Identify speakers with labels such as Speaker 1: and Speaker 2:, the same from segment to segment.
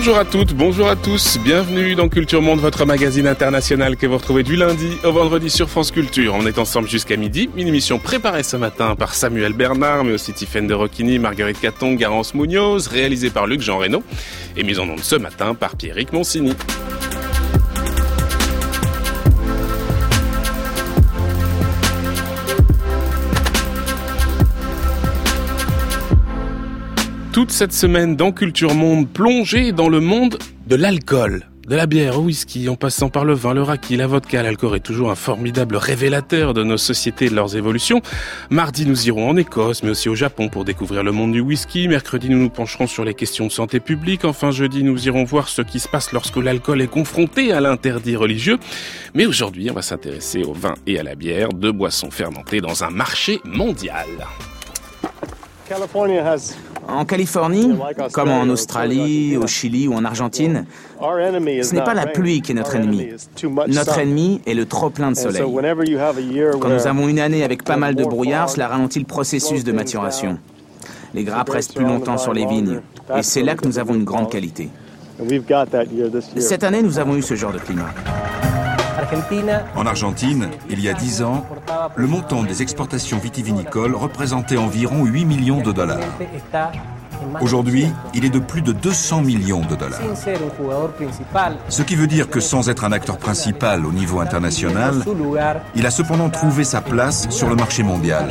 Speaker 1: Bonjour à toutes, bonjour à tous, bienvenue dans Culture Monde, votre magazine international que vous retrouvez du lundi au vendredi sur France Culture. On est ensemble jusqu'à midi, une émission préparée ce matin par Samuel Bernard, mais aussi Tiffaine de Roquigny, Marguerite Caton, Garance Munoz, réalisée par Luc Jean Reynaud et mise en onde ce matin par Pierrick Monsigny. Toute cette semaine dans Culture Monde, plongée dans le monde de l'alcool. De la bière au whisky, en passant par le vin, le raki, la vodka, l'alcool est toujours un formidable révélateur de nos sociétés et de leurs évolutions. Mardi, nous irons en Écosse, mais aussi au Japon pour découvrir le monde du whisky. Mercredi, nous nous pencherons sur les questions de santé publique. Enfin, jeudi, nous irons voir ce qui se passe lorsque l'alcool est confronté à l'interdit religieux. Mais aujourd'hui, on va s'intéresser au vin et à la bière, deux boissons fermentées dans un marché mondial.
Speaker 2: En Californie, comme en Australie, au Chili ou en Argentine, ce n'est pas la pluie qui est notre ennemi. Notre ennemi est le trop plein de soleil. Quand nous avons une année avec pas mal de brouillard, cela ralentit le processus de maturation. Les grappes restent plus longtemps sur les vignes, et c'est là que nous avons une grande qualité. Cette année, nous avons eu ce genre de climat.
Speaker 3: En Argentine, il y a dix ans, le montant des exportations vitivinicoles représentait environ 8 millions de dollars. Aujourd'hui, il est de plus de 200 millions de dollars. Ce qui veut dire que sans être un acteur principal au niveau international, il a cependant trouvé sa place sur le marché mondial.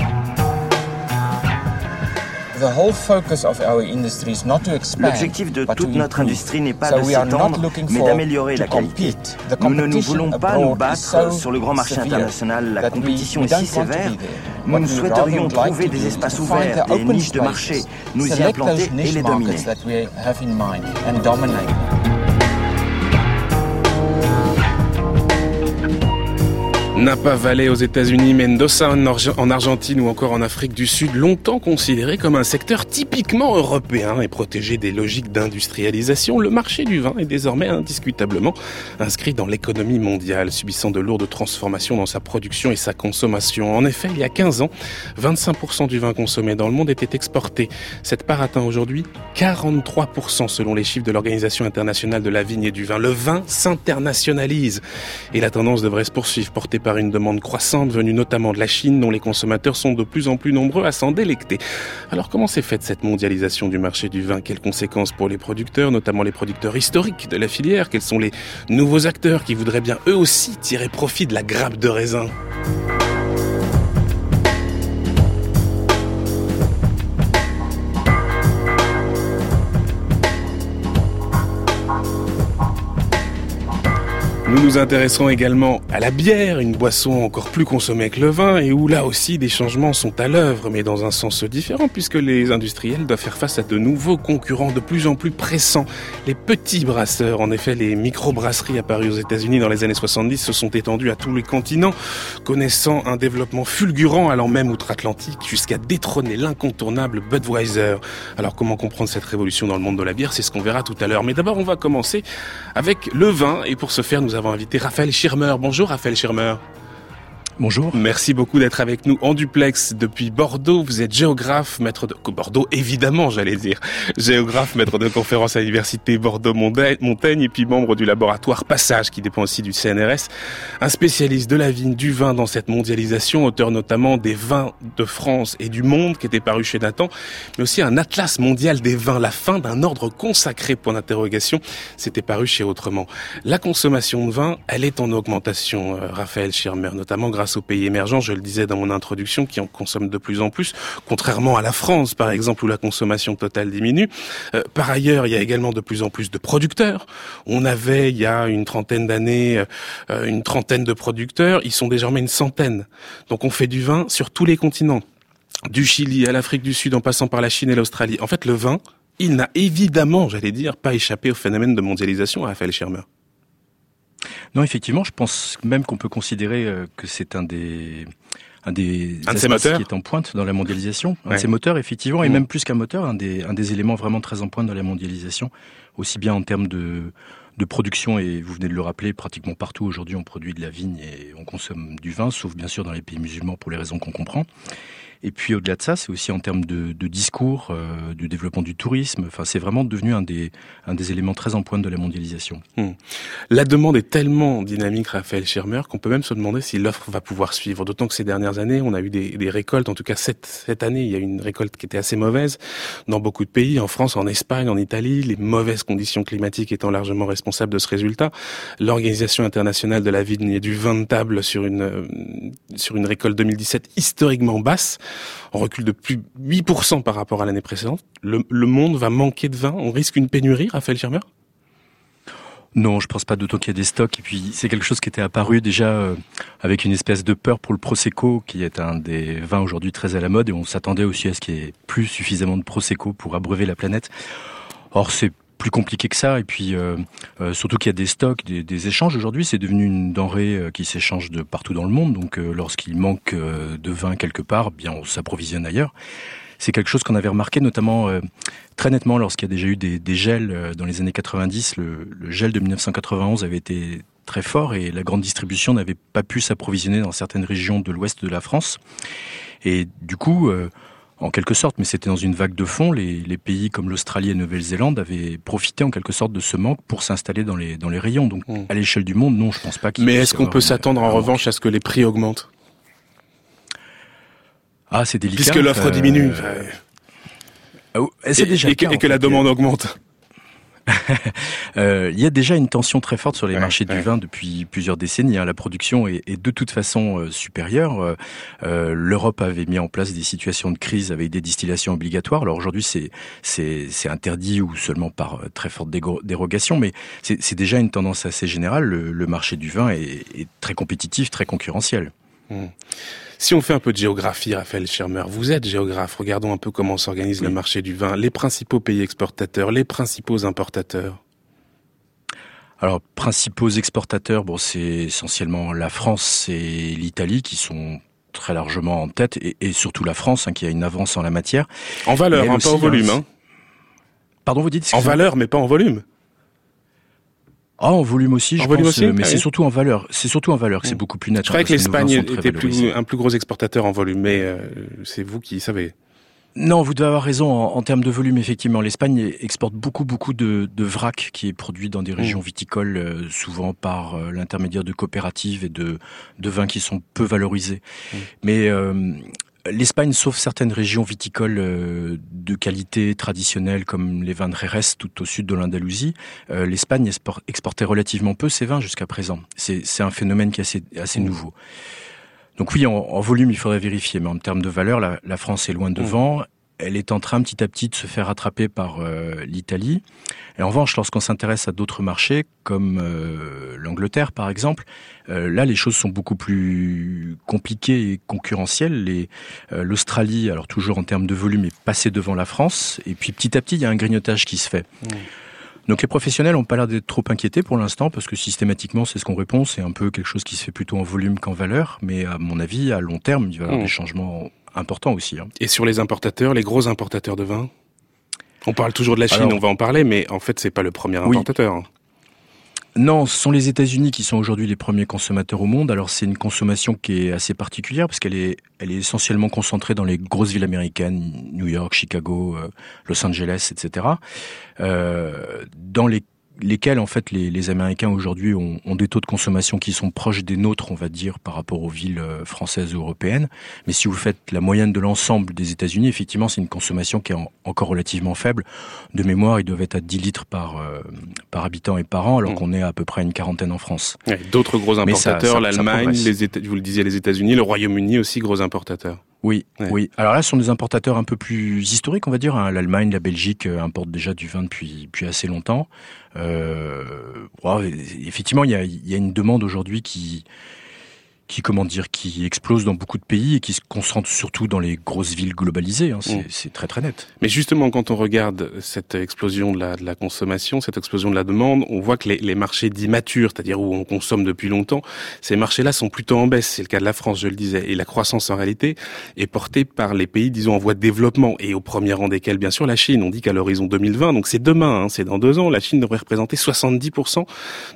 Speaker 4: L'objectif de toute notre industrie n'est pas de s'étendre, mais d'améliorer la qualité. Nous ne nous voulons pas nous battre sur le grand marché international. La compétition est si sévère. Nous souhaiterions trouver des espaces ouverts, des niches de marché, nous y implanter et les dominer.
Speaker 1: Napa Valley aux États-Unis, Mendoza en Argentine ou encore en Afrique du Sud, longtemps considéré comme un secteur typiquement européen et protégé des logiques d'industrialisation, le marché du vin est désormais indiscutablement inscrit dans l'économie mondiale, subissant de lourdes transformations dans sa production et sa consommation. En effet, il y a 15 ans, 25% du vin consommé dans le monde était exporté. Cette part atteint aujourd'hui 43% selon les chiffres de l'Organisation internationale de la vigne et du vin. Le vin s'internationalise et la tendance devrait se poursuivre, portée par une demande croissante venue notamment de la Chine dont les consommateurs sont de plus en plus nombreux à s'en délecter. Alors comment s'est faite cette mondialisation du marché du vin? Quelles conséquences pour les producteurs, notamment les producteurs historiques de la filière? Quels sont les nouveaux acteurs qui voudraient bien eux aussi tirer profit de la grappe de raisin? Nous nous intéresserons également à la bière, une boisson encore plus consommée que le vin et où là aussi des changements sont à l'œuvre, mais dans un sens différent puisque les industriels doivent faire face à de nouveaux concurrents de plus en plus pressants. Les petits brasseurs, en effet, les micro-brasseries apparues aux États-Unis dans les années 70 se sont étendues à tous les continents, connaissant un développement fulgurant allant même outre-Atlantique jusqu'à détrôner l'incontournable Budweiser. Alors comment comprendre cette révolution dans le monde de la bière? C'est ce qu'on verra tout à l'heure. Mais d'abord, on va commencer avec le vin et pour ce faire, nous avons invité Raphaël Schirmer. Bonjour Raphaël Schirmer.
Speaker 5: Bonjour.
Speaker 1: Merci beaucoup d'être avec nous en duplex depuis Bordeaux. Vous êtes géographe, maître de Bordeaux, évidemment, j'allais dire. Géographe, maître de conférence à l'université Bordeaux-Montaigne et puis membre du laboratoire Passage qui dépend aussi du CNRS. Un spécialiste de la vigne, du vin dans cette mondialisation, auteur notamment des vins de France et du monde qui était paru chez Nathan, mais aussi un atlas mondial des vins, la fin d'un ordre consacré, point d'interrogation. C'était paru chez Autrement. La consommation de vin, elle est en augmentation, euh, Raphaël Schirmer, notamment grâce aux pays émergents, je le disais dans mon introduction, qui en consomment de plus en plus, contrairement à la France, par exemple, où la consommation totale diminue. Euh, par ailleurs, il y a également de plus en plus de producteurs. On avait, il y a une trentaine d'années, euh, une trentaine de producteurs. Ils sont désormais une centaine. Donc on fait du vin sur tous les continents. Du Chili à l'Afrique du Sud, en passant par la Chine et l'Australie. En fait, le vin, il n'a évidemment, j'allais dire, pas échappé au phénomène de mondialisation, Raphaël Schirmer.
Speaker 5: Non, effectivement, je pense même qu'on peut considérer euh, que c'est un des un des
Speaker 1: un
Speaker 5: qui est en pointe dans la mondialisation, un de ces moteurs effectivement, et mmh. même plus qu'un moteur, un des un des éléments vraiment très en pointe dans la mondialisation, aussi bien en termes de de production et vous venez de le rappeler, pratiquement partout aujourd'hui on produit de la vigne et on consomme du vin, sauf bien sûr dans les pays musulmans pour les raisons qu'on comprend. Et puis au-delà de ça, c'est aussi en termes de, de discours, euh, du développement du tourisme. Enfin, c'est vraiment devenu un des, un des éléments très en pointe de la mondialisation. Hmm.
Speaker 1: La demande est tellement dynamique, Raphaël Schirmer, qu'on peut même se demander si l'offre va pouvoir suivre. D'autant que ces dernières années, on a eu des, des récoltes. En tout cas, cette, cette année, il y a eu une récolte qui était assez mauvaise dans beaucoup de pays, en France, en Espagne, en Italie, les mauvaises conditions climatiques étant largement responsables de ce résultat. L'Organisation internationale de la vigne et du vin de table sur une, euh, sur une récolte 2017 historiquement basse. On recule de plus 8% par rapport à l'année précédente. Le, monde va manquer de vin. On risque une pénurie, Raphaël Schirmer?
Speaker 5: Non, je pense pas d'autant qu'il y a des stocks. Et puis c'est quelque chose qui était apparu déjà euh, avec une espèce de peur pour le prosecco, qui est un des vins aujourd'hui très à la mode, et on s'attendait aussi à ce qu'il y ait plus suffisamment de prosecco pour abreuver la planète. Or c'est plus compliqué que ça. Et puis euh, euh, surtout qu'il y a des stocks, des, échanges. Aujourd'hui, c'est devenu une denrée euh, qui s'échange de partout dans le monde. Donc lorsqu'il manque de vin quelque part, bien on s'approvisionne ailleurs. C'est quelque chose qu'on avait remarqué notamment très nettement lorsqu'il y a déjà eu des, des gels dans les années 90. Le, le, gel de 1991 avait été très fort et la grande distribution n'avait pas pu s'approvisionner dans certaines régions de l'ouest de la France. Et du coup, en quelque sorte, mais c'était dans une vague de fond. Les, pays comme l'Australie et Nouvelle-Zélande avaient profité en quelque sorte de ce manque pour s'installer dans les, dans les rayons. Donc hmm. à l'échelle du monde, non, je pense pas.
Speaker 1: Mais est-ce qu'on peut s'attendre en revanche à ce que les prix augmentent?
Speaker 5: Ah, c'est délicat.
Speaker 1: Puisque l'offre euh, diminue.
Speaker 5: Ah et, déjà et, que,
Speaker 1: la demande augmente.
Speaker 5: Euh, il y a déjà une tension très forte sur les marchés du vin depuis plusieurs décennies. Hein. La production est, de toute façon euh, supérieure. Euh, L'Europe avait mis en place des situations de crise avec des distillations obligatoires. Alors aujourd'hui, c'est c'est interdit ou seulement par très forte dérogation, mais c'est déjà une tendance assez générale. Le, marché du vin est, très compétitif, très concurrentiel.
Speaker 1: Mmh. Si on fait un peu de géographie, Raphaël Schirmer, vous êtes géographe, regardons un peu comment s'organise le marché du vin, les principaux pays exportateurs, les principaux importateurs.
Speaker 5: Alors, principaux exportateurs, bon, c'est essentiellement la France et l'Italie qui sont très largement en tête, et, surtout la France, hein, qui a une avance en la matière.
Speaker 1: En valeur, hein, pas en volume. Hein.
Speaker 5: Pardon, vous dites
Speaker 1: En valeur, mais pas en volume.
Speaker 5: Ah, en volume aussi, je pense, mais ah c'est surtout en valeur. C'est surtout en valeur que c'est mm. beaucoup plus naturel.
Speaker 1: Je croyais que l'Espagne était plus, un plus gros exportateur en volume, mais euh, c'est vous qui savez.
Speaker 5: Non, vous devez avoir raison en, termes de volume. Effectivement, l'Espagne exporte beaucoup, beaucoup de, de, vrac qui est produit dans des régions mm. viticoles, euh, souvent par euh, l'intermédiaire de coopératives et de, de vins qui sont peu valorisés. Mm. Mais L'Espagne, sauf certaines régions viticoles euh, de qualité traditionnelle comme les vins de Jerez tout au sud de l'Andalousie, euh, l'Espagne exportait relativement peu ses vins jusqu'à présent. C'est un phénomène qui est assez, nouveau. Donc oui, en, volume, il faudrait vérifier, mais en termes de valeur, la, France est loin devant. Mmh elle est en train petit à petit de se faire rattraper par euh, l'Italie. Et en revanche, lorsqu'on s'intéresse à d'autres marchés, comme euh, l'Angleterre par exemple, euh, là les choses sont beaucoup plus compliquées et concurrentielles. L'Australie, alors toujours en termes de volume, est passée devant la France. Et puis petit à petit, il y a un grignotage qui se fait. Mmh. Donc les professionnels n'ont pas l'air d'être trop inquiétés pour l'instant parce que systématiquement c'est ce qu'on répond, c'est un peu quelque chose qui se fait plutôt en volume qu'en valeur, mais à mon avis à long terme il va y avoir mmh. des changements important aussi. Hein.
Speaker 1: Et sur les importateurs, les gros importateurs de vin On parle toujours de la Chine, on va en parler, mais en fait, c'est pas le premier importateur.
Speaker 5: Non, ce sont les États-Unis qui sont aujourd'hui les premiers consommateurs au monde. Alors c'est une consommation qui est assez particulière parce qu'elle est, elle est essentiellement concentrée dans les grosses villes américaines, New York, Chicago, euh, Los Angeles, etc. Euh, dans les lesquels en fait les, les Américains aujourd'hui ont, ont, des taux de consommation qui sont proches des nôtres, on va dire, par rapport aux villes euh, françaises ou européennes. Mais si vous faites la moyenne de l'ensemble des États-Unis, effectivement, c'est une consommation qui est encore relativement faible. De mémoire, ils doivent être à 10 litres par euh, par habitant et par an, alors mmh. qu'on est à peu près une quarantaine en France.
Speaker 1: D'autres gros importateurs, l'Allemagne, les États, vous le disiez, les États-Unis, le Royaume-Uni aussi gros importateurs.
Speaker 5: Oui, oui. Alors là, ce sont des importateurs un peu plus historiques, on va dire. Hein. L'Allemagne, la Belgique euh, importent déjà du vin depuis, depuis assez longtemps. Euh, effectivement, il y a, y a, une demande aujourd'hui qui, qui comment dire qui explose dans beaucoup de pays et qui se concentre surtout dans les grosses villes globalisées. Hein, c'est très très net.
Speaker 1: Mais justement, quand on regarde cette explosion de la, de la consommation, cette explosion de la demande, on voit que les, les marchés dits matures, c'est-à-dire où on consomme depuis longtemps, ces marchés-là sont plutôt en baisse. C'est le cas de la France, je le disais, et la croissance en réalité est portée par les pays, disons, en voie de développement et au premier rang desquels, bien sûr, la Chine. On dit qu'à l'horizon 2020, donc c'est demain, hein, c'est dans deux ans, la Chine devrait représenter 70%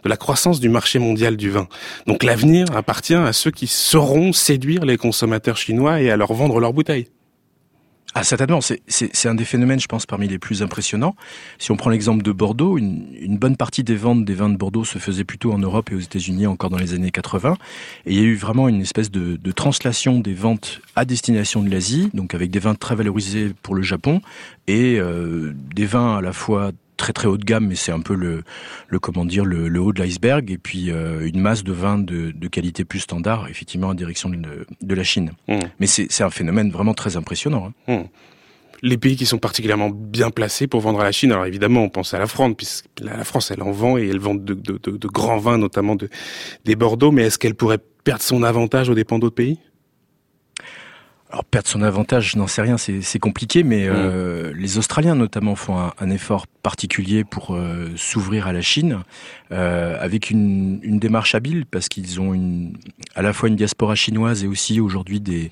Speaker 1: de la croissance du marché mondial du vin. Donc l'avenir appartient à ceux qui sauront séduire les consommateurs chinois et à leur vendre leurs bouteilles.
Speaker 5: ah, certainement. C'est un des phénomènes, je pense, parmi les plus impressionnants. Si on prend l'exemple de Bordeaux, une, bonne partie des ventes des vins de Bordeaux se faisait plutôt en Europe et aux États-Unis encore dans les années 80. Et il y a eu vraiment une espèce de, de translation des ventes à destination de l'Asie, donc avec des vins très valorisés pour le Japon et euh, des vins à la fois très très haut de gamme, mais c'est un peu le, le comment dire le, le haut de l'iceberg, et puis euh, une masse de vins de, de, qualité plus standard, effectivement en direction de, de la Chine. Mmh. Mais c'est un phénomène vraiment très impressionnant. Hein. Mmh.
Speaker 1: Les pays qui sont particulièrement bien placés pour vendre à la Chine, alors évidemment on pense à la France, puisque la France elle en vend et elle vend de, de, de grands vins, notamment de, des Bordeaux, mais est-ce qu'elle pourrait perdre son avantage aux dépens d'autres pays?
Speaker 5: Alors perdre son avantage, je n'en sais rien, c'est compliqué, mais mm. euh, les Australiens notamment font un, un effort particulier pour euh, s'ouvrir à la Chine, euh, avec une, une, démarche habile, parce qu'ils ont une, à la fois une diaspora chinoise et aussi aujourd'hui des,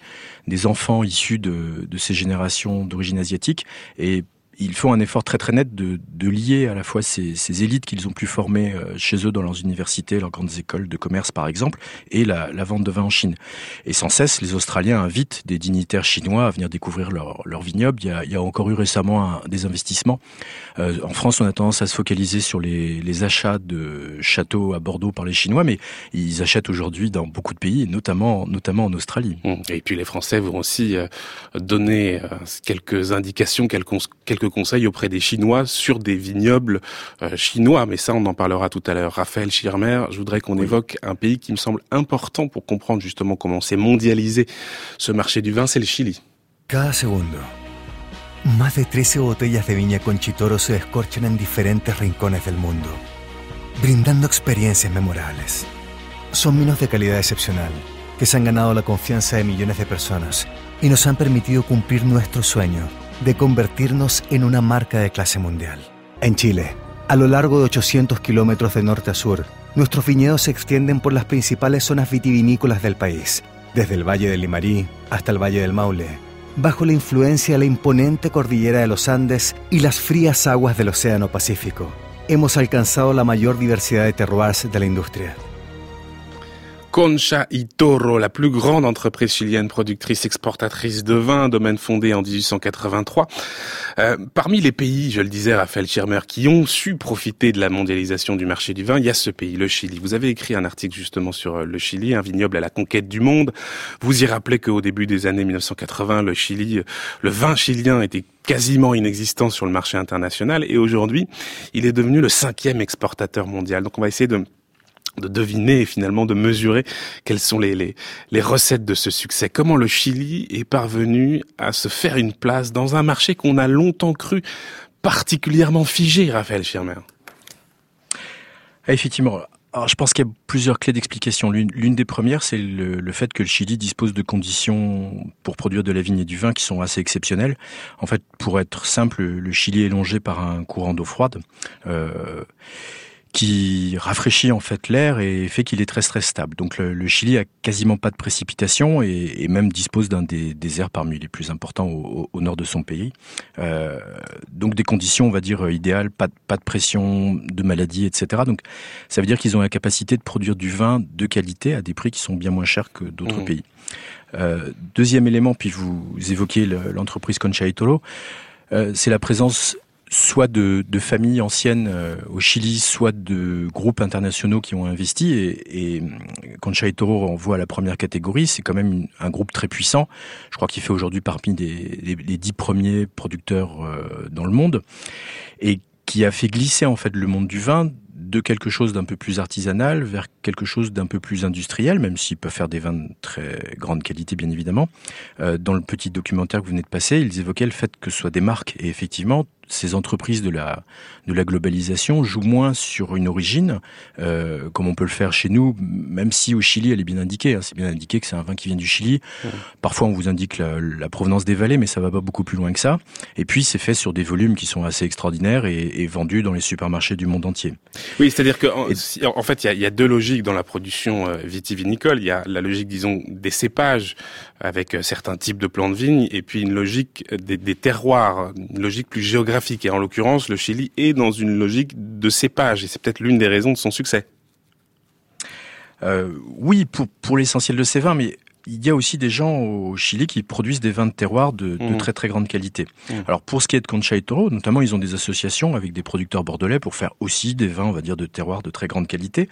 Speaker 5: des enfants issus de, de ces générations d'origine asiatique, et ils font un effort très très net de, de lier à la fois ces, ces élites qu'ils ont pu former euh, chez eux dans leurs universités, leurs grandes écoles de commerce par exemple, et la, vente de vin en Chine. Et sans cesse, les Australiens invitent des dignitaires chinois à venir découvrir leur, leur vignoble. Il y, a, encore eu récemment des investissements. Euh, en France, on a tendance à se focaliser sur les, les, achats de châteaux à Bordeaux par les Chinois, mais ils achètent aujourd'hui dans beaucoup de pays, notamment, notamment en Australie.
Speaker 1: Mmh. Et puis les Français vont aussi euh, donner quelques indications, quelques, quelques conseils auprès des Chinois sur des vignobles euh, chinois. Mais ça, on en parlera tout à l'heure. Raphaël Schirmer, je voudrais qu'on évoque un pays qui me semble important pour comprendre justement comment s'est mondialisé ce marché du vin, c'est le Chili.
Speaker 6: Cada segundo, más de 13 botellas de viña Conchitoro se descorchan en diferentes rincones del mundo, brindando experiencias memorables. Son vinos de calidad excepcional que se han ganado la confianza de millones de personas y nos han permitido cumplir nuestro sueño de convertirnos en una marca de clase mundial. En Chile, a lo largo de 800 kilómetros de norte a sur, nuestros viñedos se extienden por las principales zonas vitivinícolas del país, desde el Valle del Limarí hasta el Valle del Maule, bajo la influencia de la imponente cordillera de los Andes y las frías aguas del Océano Pacífico. Hemos alcanzado la mayor diversidad de terroirs de la industria.
Speaker 1: Concha y Toro, la plus grande entreprise chilienne productrice exportatrice de vin, domaine fondé en 1883. Euh, parmi les pays, je le disais, Raphaël Schirmer, qui ont su profiter de la mondialisation du marché du vin, il y a ce pays, le Chili. Vous avez écrit un article justement sur euh, le Chili, un vignoble à la conquête du monde. Vous y rappelez qu'au début des années 1980, le Chili, le vin chilien était quasiment inexistant sur le marché international et aujourd'hui, il est devenu le cinquième exportateur mondial. Donc on va essayer de de deviner et finalement de mesurer quelles sont les, les, recettes de ce succès. Comment le Chili est parvenu à se faire une place dans un marché qu'on a longtemps cru particulièrement figé, Raphaël Schirmer?
Speaker 5: Ah, Effectivement. Je pense qu'il y a plusieurs clés d'explication. L'une des premières, c'est le, le, fait que le Chili dispose de conditions pour produire de la vigne et du vin qui sont assez exceptionnelles. En fait, pour être simple, le Chili est longé par un courant d'eau froide. Euh, qui rafraîchit en fait l'air et fait qu'il est très très stable. Donc le, le, Chili a quasiment pas de précipitations et, et même dispose d'un des déserts parmi les plus importants au, au nord de son pays. Euh, donc des conditions, on va dire, idéales, pas de, pas de pression de maladies, etc. Donc ça veut dire qu'ils ont la capacité de produire du vin de qualité à des prix qui sont bien moins chers que d'autres mmh. pays. Euh, deuxième élément, puis vous évoquiez l'entreprise Concha y Toro, euh, c'est la présence soit de, de familles anciennes euh, au Chili, soit de groupes internationaux qui ont investi. Et, et Concha y Toro renvoie à la première catégorie. C'est quand même un groupe très puissant. Je crois qu'il fait aujourd'hui parmi des, les, les, dix premiers producteurs euh, dans le monde. Et qui a fait glisser en fait le monde du vin de quelque chose d'un peu plus artisanal vers quelque chose d'un peu plus industriel, même s'ils peuvent faire des vins de très grande qualité, bien évidemment. Euh, dans le petit documentaire que vous venez de passer, ils évoquaient le fait que ce soit des marques. Et effectivement, ces entreprises de la, de la globalisation jouent moins sur une origine, euh, comme on peut le faire chez nous, même si au Chili, elle est bien indiquée. Hein, c'est bien indiqué que c'est un vin qui vient du Chili. Mmh. Parfois, on vous indique la, la, provenance des vallées, mais ça va pas beaucoup plus loin que ça. Et puis, c'est fait sur des volumes qui sont assez extraordinaires et, et vendus dans les supermarchés du monde entier.
Speaker 1: Oui, c'est-à-dire qu'en en fait, il y a, y a, deux logiques dans la production euh, vitivinicole. Il y a la logique, disons, des cépages avec euh, certains types de plants de vigne, et puis une logique des, des terroirs, une logique plus géographique. Et en l'occurrence, le Chili est dans une logique de cépage, et c'est peut-être l'une des raisons de son succès.
Speaker 5: Euh, oui, pour, pour l'essentiel de ces vins, mais il y a aussi des gens au Chili qui produisent des vins de terroir de, de mmh. très très grande qualité. Mmh. Alors pour ce qui est de Concha y Toro, notamment ils ont des associations avec des producteurs bordelais pour faire aussi des vins, on va dire, de terroir de très grande qualité.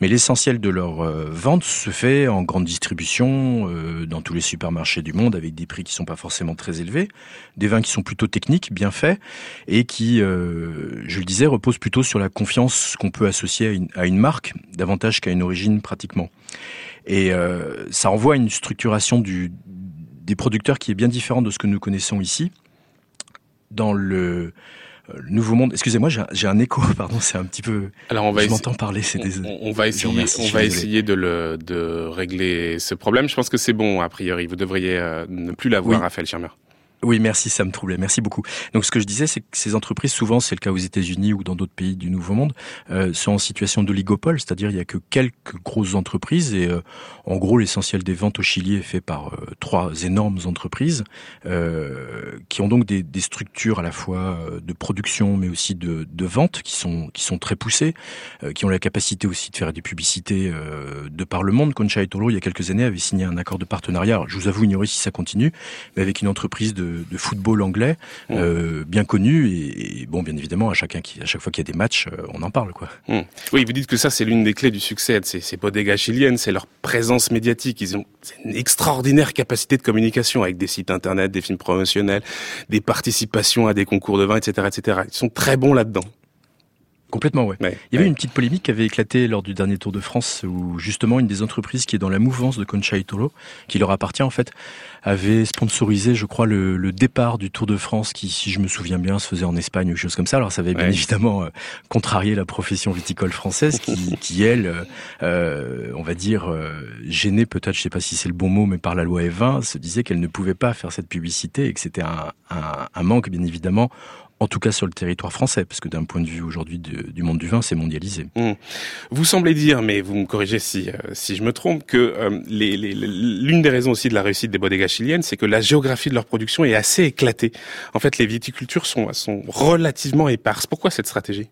Speaker 5: Mais l'essentiel de leur euh, vente se fait en grande distribution euh, dans tous les supermarchés du monde avec des prix qui sont pas forcément très élevés, des vins qui sont plutôt techniques, bien faits et qui, euh, je le disais, reposent plutôt sur la confiance qu'on peut associer à une, à une marque davantage qu'à une origine pratiquement. Et euh, ça renvoie à une structuration du, des producteurs qui est bien différente de ce que nous connaissons ici. Dans le, euh, Nouveau Monde. Excusez-moi, j'ai un écho, pardon, c'est un petit peu.
Speaker 1: Alors on va.
Speaker 5: Je m'entends parler, c'est des.
Speaker 1: On, va essayer, on va essayer de le de régler ce problème. Je pense que c'est bon a priori. Vous devriez euh, ne plus l'avoir, oui. Raphaël Schirmer.
Speaker 5: Oui, merci, ça me troublait. Merci beaucoup. Donc, ce que je disais, c'est que ces entreprises, souvent, c'est le cas aux États-Unis ou dans d'autres pays du Nouveau Monde, euh, sont en situation d'oligopole, c'est-à-dire il y a que quelques grosses entreprises et euh, en gros, l'essentiel des ventes au Chili est fait par euh, trois énormes entreprises euh, qui ont donc des, des, structures à la fois euh, de production, mais aussi de, de vente qui sont qui sont très poussées, qui ont la capacité aussi de faire des publicités de par le monde. Concha et Toro, il y a quelques années, avait signé un accord de partenariat. Alors, je vous avoue ignorer si ça continue, mais avec une entreprise de de, football anglais, mmh. euh, bien connu et, bon, bien évidemment, à chacun qui, à chaque fois qu'il y a des matchs, euh, on en parle, quoi.
Speaker 1: Mmh. Oui, vous dites que ça, c'est l'une des clés du succès de ces, ces bodegas chiliennes, c'est leur présence médiatique. Ils ont une extraordinaire capacité de communication avec des sites internet, des films promotionnels, des participations à des concours de vin, etc., etc. Ils sont très bons là-dedans.
Speaker 5: Complètement, ouais. ouais Il y avait une petite polémique qui avait éclaté lors du dernier Tour de France où justement une des entreprises qui est dans la mouvance de Concha Toro, qui leur appartient en fait, avait sponsorisé, je crois, le, le, départ du Tour de France qui, si je me souviens bien, se faisait en Espagne ou quelque chose comme ça. Alors ça avait bien évidemment euh, contrarié la profession viticole française qui, qui elle, euh, euh, on va dire, euh, gênée peut-être, je sais pas si c'est le bon mot, mais par la loi E20, se disait qu'elle ne pouvait pas faire cette publicité et que c'était un, un, un manque, bien évidemment, en tout cas sur le territoire français, parce que d'un point de vue aujourd'hui du monde du vin, c'est mondialisé.
Speaker 1: Mmh. Vous semblez dire, mais vous me corrigez si, euh, si je me trompe, que euh, l'une des raisons aussi de la réussite des bodegas chiliennes, c'est que la géographie de leur production est assez éclatée. En fait, les viticultures sont, sont relativement éparses. Pourquoi cette stratégie?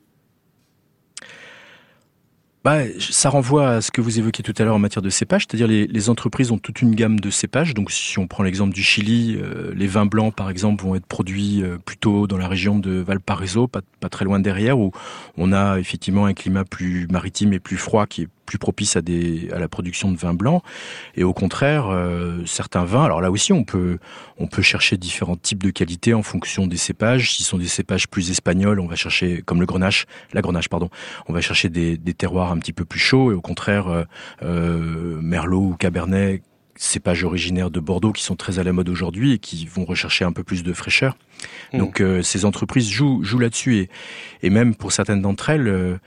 Speaker 5: Bah, ça renvoie à ce que vous évoquiez tout à l'heure en matière de cépage, c'est-à-dire les, les, entreprises ont toute une gamme de cépages. Donc, si on prend l'exemple du Chili, euh, les vins blancs, par exemple, vont être produits euh, plutôt dans la région de Valparaiso, pas, pas très loin derrière, où on a effectivement un climat plus maritime et plus froid qui est plus propice à, des, à la production de vins blancs. Et au contraire, euh, certains vins, alors là aussi, on peut, on peut chercher différents types de qualités en fonction des cépages. S'ils sont des cépages plus espagnols, on va chercher, comme le grenache, la grenache, pardon, on va chercher des, des terroirs un petit peu plus chauds. Et au contraire, euh, euh, Merlot ou Cabernet, cépages originaires de Bordeaux qui sont très à la mode aujourd'hui et qui vont rechercher un peu plus de fraîcheur. Mmh. Donc euh, ces entreprises jouent, jouent là-dessus et, et même pour certaines d'entre elles, euh,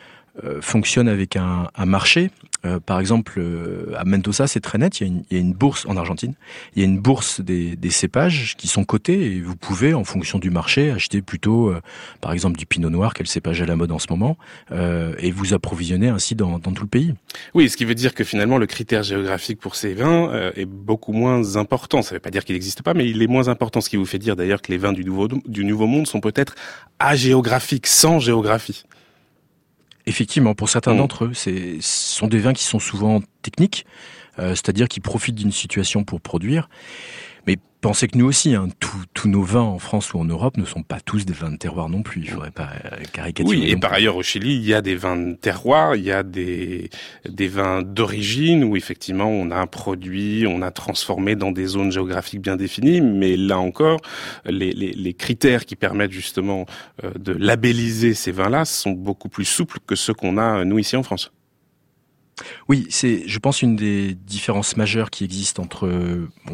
Speaker 5: fonctionne avec un, un marché. Euh, par exemple, euh, à Mendoza, c'est très net. Il y, a une, il y, a une, bourse en Argentine. Il y a une bourse des, des, cépages qui sont cotés et vous pouvez, en fonction du marché, acheter plutôt, euh, par exemple, du Pinot Noir, quel cépage à la mode en ce moment, euh, et vous approvisionner ainsi dans, dans, tout le pays.
Speaker 1: Oui, ce qui veut dire que finalement, le critère géographique pour ces vins est beaucoup moins important. Ça ne veut pas dire qu'il n'existe pas, mais il est moins important. Ce qui vous fait dire d'ailleurs que les vins du Nouveau, du nouveau Monde sont peut-être agéographiques, sans géographie.
Speaker 5: Effectivement, pour certains mmh. d'entre eux, ce sont des vins qui sont souvent techniques, euh, c'est-à-dire qui profitent d'une situation pour produire. Pensez que nous aussi, hein, tous nos vins en France ou en Europe ne sont pas tous des vins de terroir non plus. Il faudrait pas euh, caricaturer.
Speaker 1: Oui, et par ailleurs au Chili, il y a des vins de terroir, il y a des vins d'origine où effectivement on a un produit, on a transformé dans des zones géographiques bien définies. Mais là encore, les, les, critères qui permettent justement euh, de labelliser ces vins-là sont beaucoup plus souples que ceux qu'on a nous ici en France.
Speaker 5: Oui, c'est, je pense, une des différences majeures qui existent entre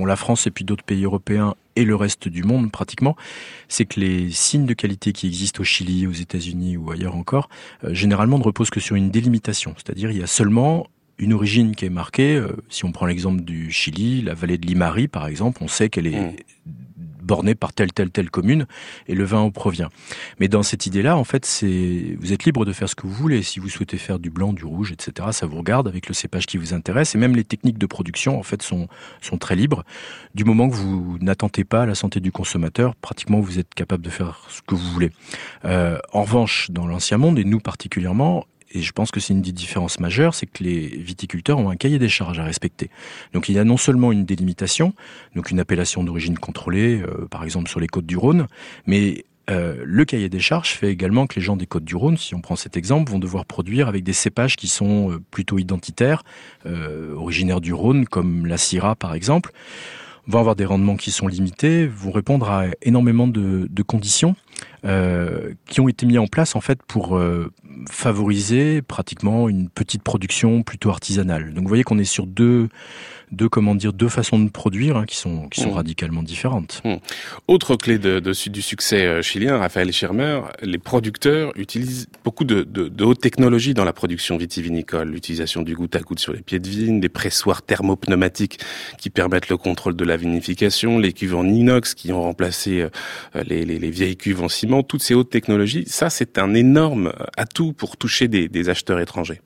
Speaker 5: la France et puis d'autres pays européens et le reste du monde pratiquement, c'est que les signes de qualité qui existent au Chili, aux États-Unis ou ailleurs encore, euh, généralement ne reposent que sur une délimitation. C'est-à-dire, il y a seulement une origine qui est marquée. Euh, si on prend l'exemple du Chili, la vallée de Limari, par exemple, on sait qu'elle est mmh borné par telle, telle, telle commune, et le vin en provient. Mais dans cette idée-là, en fait, c'est, vous êtes libre de faire ce que vous voulez. Si vous souhaitez faire du blanc, du rouge, etc., ça vous regarde avec le cépage qui vous intéresse. Et même les techniques de production, en fait, sont, sont très libres. Du moment que vous n'attentez pas la santé du consommateur, pratiquement, vous êtes capable de faire ce que vous voulez. Euh, en revanche, dans l'ancien monde, et nous particulièrement, et je pense que c'est une des différences c'est que les viticulteurs ont un cahier des charges à respecter. Donc il y a non seulement une délimitation, donc une appellation d'origine contrôlée, euh, par exemple sur les côtes du Rhône, mais euh, le cahier des charges fait également que les gens des Côtes du Rhône, si on prend cet exemple, vont devoir produire avec des cépages qui sont euh, plutôt identitaires, euh, originaires du Rhône, comme la Syrah par exemple, vont avoir des rendements qui sont limités, vont répondre à énormément de conditions euh, qui ont été mis en place en fait pour euh, favoriser pratiquement une petite production plutôt artisanale. Donc vous voyez qu'on est sur deux deux comment dire deux façons de produire hein, qui sont qui sont mmh. radicalement différentes.
Speaker 1: Mmh. Autre clé de, de, du succès euh, chilien, Raphaël Schirmer, les producteurs utilisent beaucoup de, de, de haute technologie dans la production vitivinicole, l'utilisation du goutte à goutte sur les pieds de vigne, des pressoirs thermopneumatiques qui permettent le contrôle de la vinification, les cuves en inox qui ont remplacé les, les, les vieilles cuves en ciment toutes ces hautes technologies, ça c'est un énorme atout pour toucher des, acheteurs étrangers.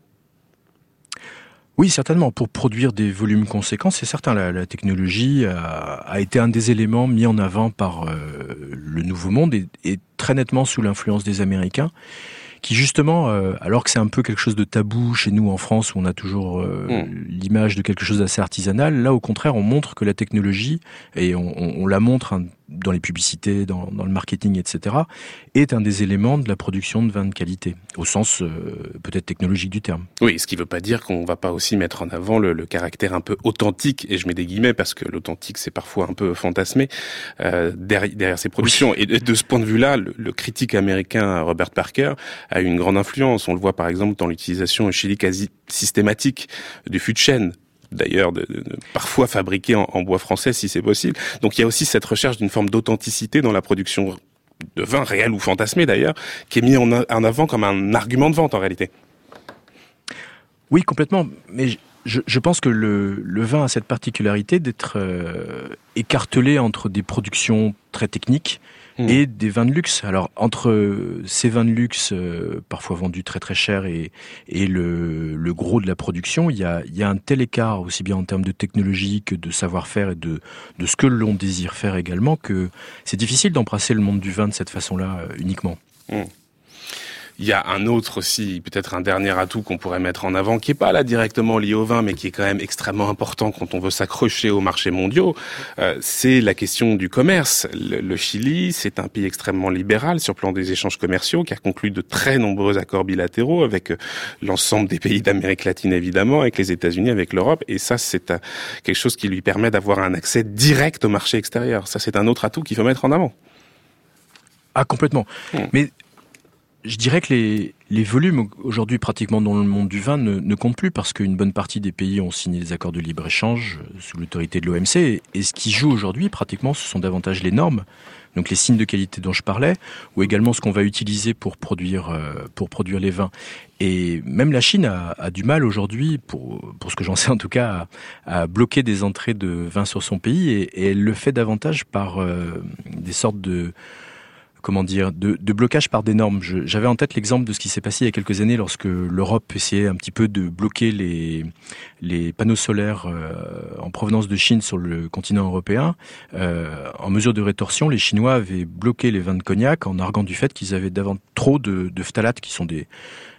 Speaker 5: Oui, certainement. Pour produire des volumes conséquents, c'est certain. La, technologie a, été un des éléments mis en avant par euh, le Nouveau Monde et très nettement sous l'influence des Américains qui justement, euh, alors que c'est un peu quelque chose de tabou chez nous en France, où on a toujours euh, hmm. l'image de quelque chose d'assez artisanal, là au contraire, on montre que la technologie, et on, on, la montre hein, dans les publicités, dans, dans, le marketing, etc., est un des éléments de la production de vins de qualité, au sens euh, peut-être technologique du terme.
Speaker 1: Oui, ce qui ne veut pas dire qu'on ne va pas aussi mettre en avant le, le, caractère un peu authentique, et je mets des guillemets parce que l'authentique c'est parfois un peu fantasmé euh, derrière, derrière, ces productions. Et de, de, ce point de vue-là, le, le, critique américain Robert Parker a une grande influence. On le voit par exemple dans l'utilisation au Chili quasi systématique du fût de chêne d'ailleurs parfois fabriqué en, bois français si c'est possible. Donc il y a aussi cette recherche d'une forme d'authenticité dans la production de vin réel ou fantasmé d'ailleurs, qui est mis en, avant comme un argument de vente en réalité.
Speaker 5: Oui, complètement. Mais je, pense que le, vin a cette particularité d'être euh, écartelé entre des productions très techniques Mm. et des vins de luxe. Alors entre ces vins de luxe, euh, parfois vendus très très cher, et, et le, le, gros de la production, il y a, il y a un tel écart, aussi bien en termes de technologie que de savoir-faire et de, de ce que l'on désire faire également, que c'est difficile d'embrasser le monde du vin de cette façon-là euh, uniquement.
Speaker 1: Mm. Il y a un autre aussi, peut-être un dernier atout qu'on pourrait mettre en avant, qui est pas là directement lié au vin, mais qui est quand même extrêmement important quand on veut s'accrocher aux marchés mondiaux. Euh, c'est la question du commerce. Le, Chili, c'est un pays extrêmement libéral sur le plan des échanges commerciaux, qui a conclu de très nombreux accords bilatéraux avec euh, l'ensemble des pays d'Amérique latine évidemment, avec les États-Unis, avec l'Europe. Et ça, c'est euh, quelque chose qui lui permet d'avoir un accès direct au marché extérieur. Ça, c'est un autre atout qu'il faut mettre en avant.
Speaker 5: Ah, complètement. Hmm. Mais je dirais que les, volumes aujourd'hui pratiquement dans le monde du vin ne, comptent plus parce qu'une bonne partie des pays ont signé des accords de libre-échange euh, sous l'autorité de l'OMC et ce qui joue aujourd'hui pratiquement ce sont davantage les normes, donc les signes de qualité dont je parlais ou également ce qu'on va utiliser pour produire, euh, pour produire les vins. Et même la Chine a, du mal aujourd'hui, pour, pour ce que j'en sais en tout cas, à, bloquer des entrées de vin sur son pays. Et, et elle le fait davantage par euh, des sortes de comment dire, de, blocage par des normes. J'avais en tête l'exemple de ce qui s'est passé il y a quelques années lorsque l'Europe essayait un petit peu de bloquer les, les panneaux solaires euh, en provenance de Chine sur le continent européen. Euh, en mesure de rétorsion, les Chinois avaient bloqué les vins de cognac en arguant du fait qu'ils avaient davantage trop de, de phtalates qui sont des,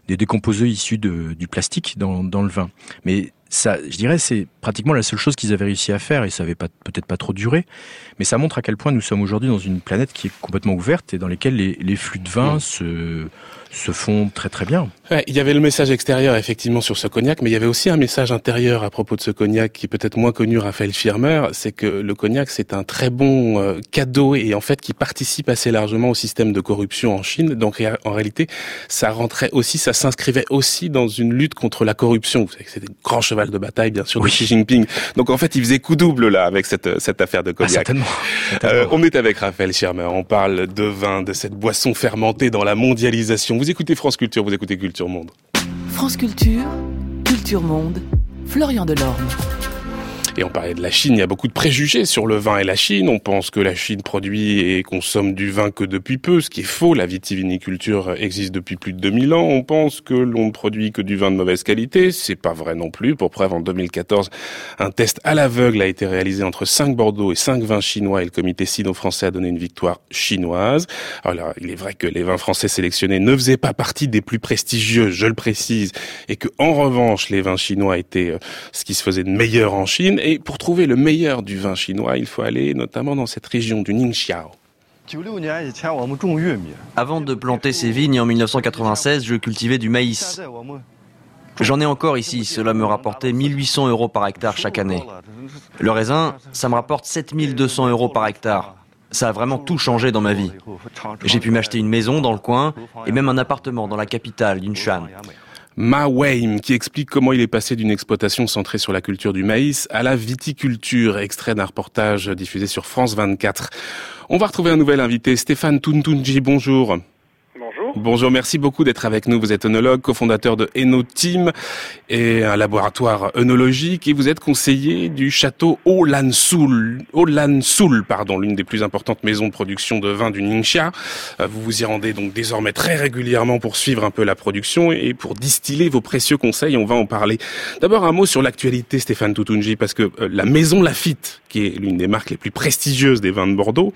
Speaker 5: des décomposés issus de, du plastique dans, dans le vin. Mais ça, je dirais, c'est pratiquement la seule chose qu'ils avaient réussi à faire et ça avait peut-être pas trop duré. Mais ça montre à quel point nous sommes aujourd'hui dans une planète qui est complètement ouverte et dans laquelle les, les flux de vin se se font très très bien.
Speaker 1: Ouais, il y avait le message extérieur effectivement sur ce cognac, mais il y avait aussi un message intérieur à propos de ce cognac qui est peut-être moins connu, Raphaël Firmer, c'est que le cognac c'est un très bon euh, cadeau et en fait qui participe assez largement au système de corruption en Chine. Donc en réalité, ça rentrait aussi, ça s'inscrivait aussi dans une lutte contre la corruption. Vous savez que c'est un grand cheval de bataille bien sûr de Xi Jinping. Donc en fait, il faisait coup double là avec cette cette affaire de ah, cognac. Ah,
Speaker 5: certainement.
Speaker 1: Euh, on est avec Raphaël Schirmer, on parle de vin, de cette boisson fermentée dans la mondialisation. Vous écoutez France Culture, vous écoutez Culture Monde.
Speaker 7: France Culture, Culture Monde, Florian Delorme.
Speaker 1: Et on parlait de la Chine, il y a beaucoup de préjugés sur le vin et la Chine. On pense que la Chine produit et consomme du vin que depuis peu, ce qui est faux. La vitiviniculture existe depuis plus de 2000 ans. On pense que l'on ne produit que du vin de mauvaise qualité. C'est pas vrai non plus. Pour preuve, en 2014, un test à l'aveugle a été réalisé entre 5 Bordeaux et 5 vins chinois et le comité sino-français a donné une victoire chinoise. Alors, il est vrai que les vins français sélectionnés ne faisaient pas partie des plus prestigieux, je le précise, et que, en revanche, les vins chinois étaient euh, ce qui se faisait de meilleur en Chine. Et pour trouver le meilleur du vin chinois, il faut aller notamment dans cette région du Ningxiao.
Speaker 7: Avant de planter ces vignes en 1996, je cultivais du maïs. J'en ai encore ici, cela me rapportait 1800 euros par hectare chaque année. Le raisin, ça me rapporte 7200 euros par hectare. Ça a vraiment tout changé dans ma vie. J'ai pu m'acheter une maison dans le coin et même un appartement dans la capitale, Yunshan.
Speaker 1: Ma Weim, qui explique comment il est passé d'une exploitation centrée sur la culture du maïs à la viticulture, extrait d'un reportage diffusé sur France 24. On va retrouver un nouvel invité, Stéphane Tuntunji, bonjour. Bonjour, merci beaucoup d'être avec nous. Vous êtes œnologue, cofondateur de Eno Team et un laboratoire œnologique et vous êtes conseiller du château Olansoul, Olansoul, pardon, l'une des plus importantes maisons de production de vin du Ningxia. Euh, vous vous y rendez donc désormais très régulièrement pour suivre un peu la production et pour distiller vos précieux conseils. On va en parler. D'abord un mot sur l'actualité, Stéphane Toutounji, parce que euh, la maison Lafitte, qui est l'une des marques les plus prestigieuses des vins de Bordeaux,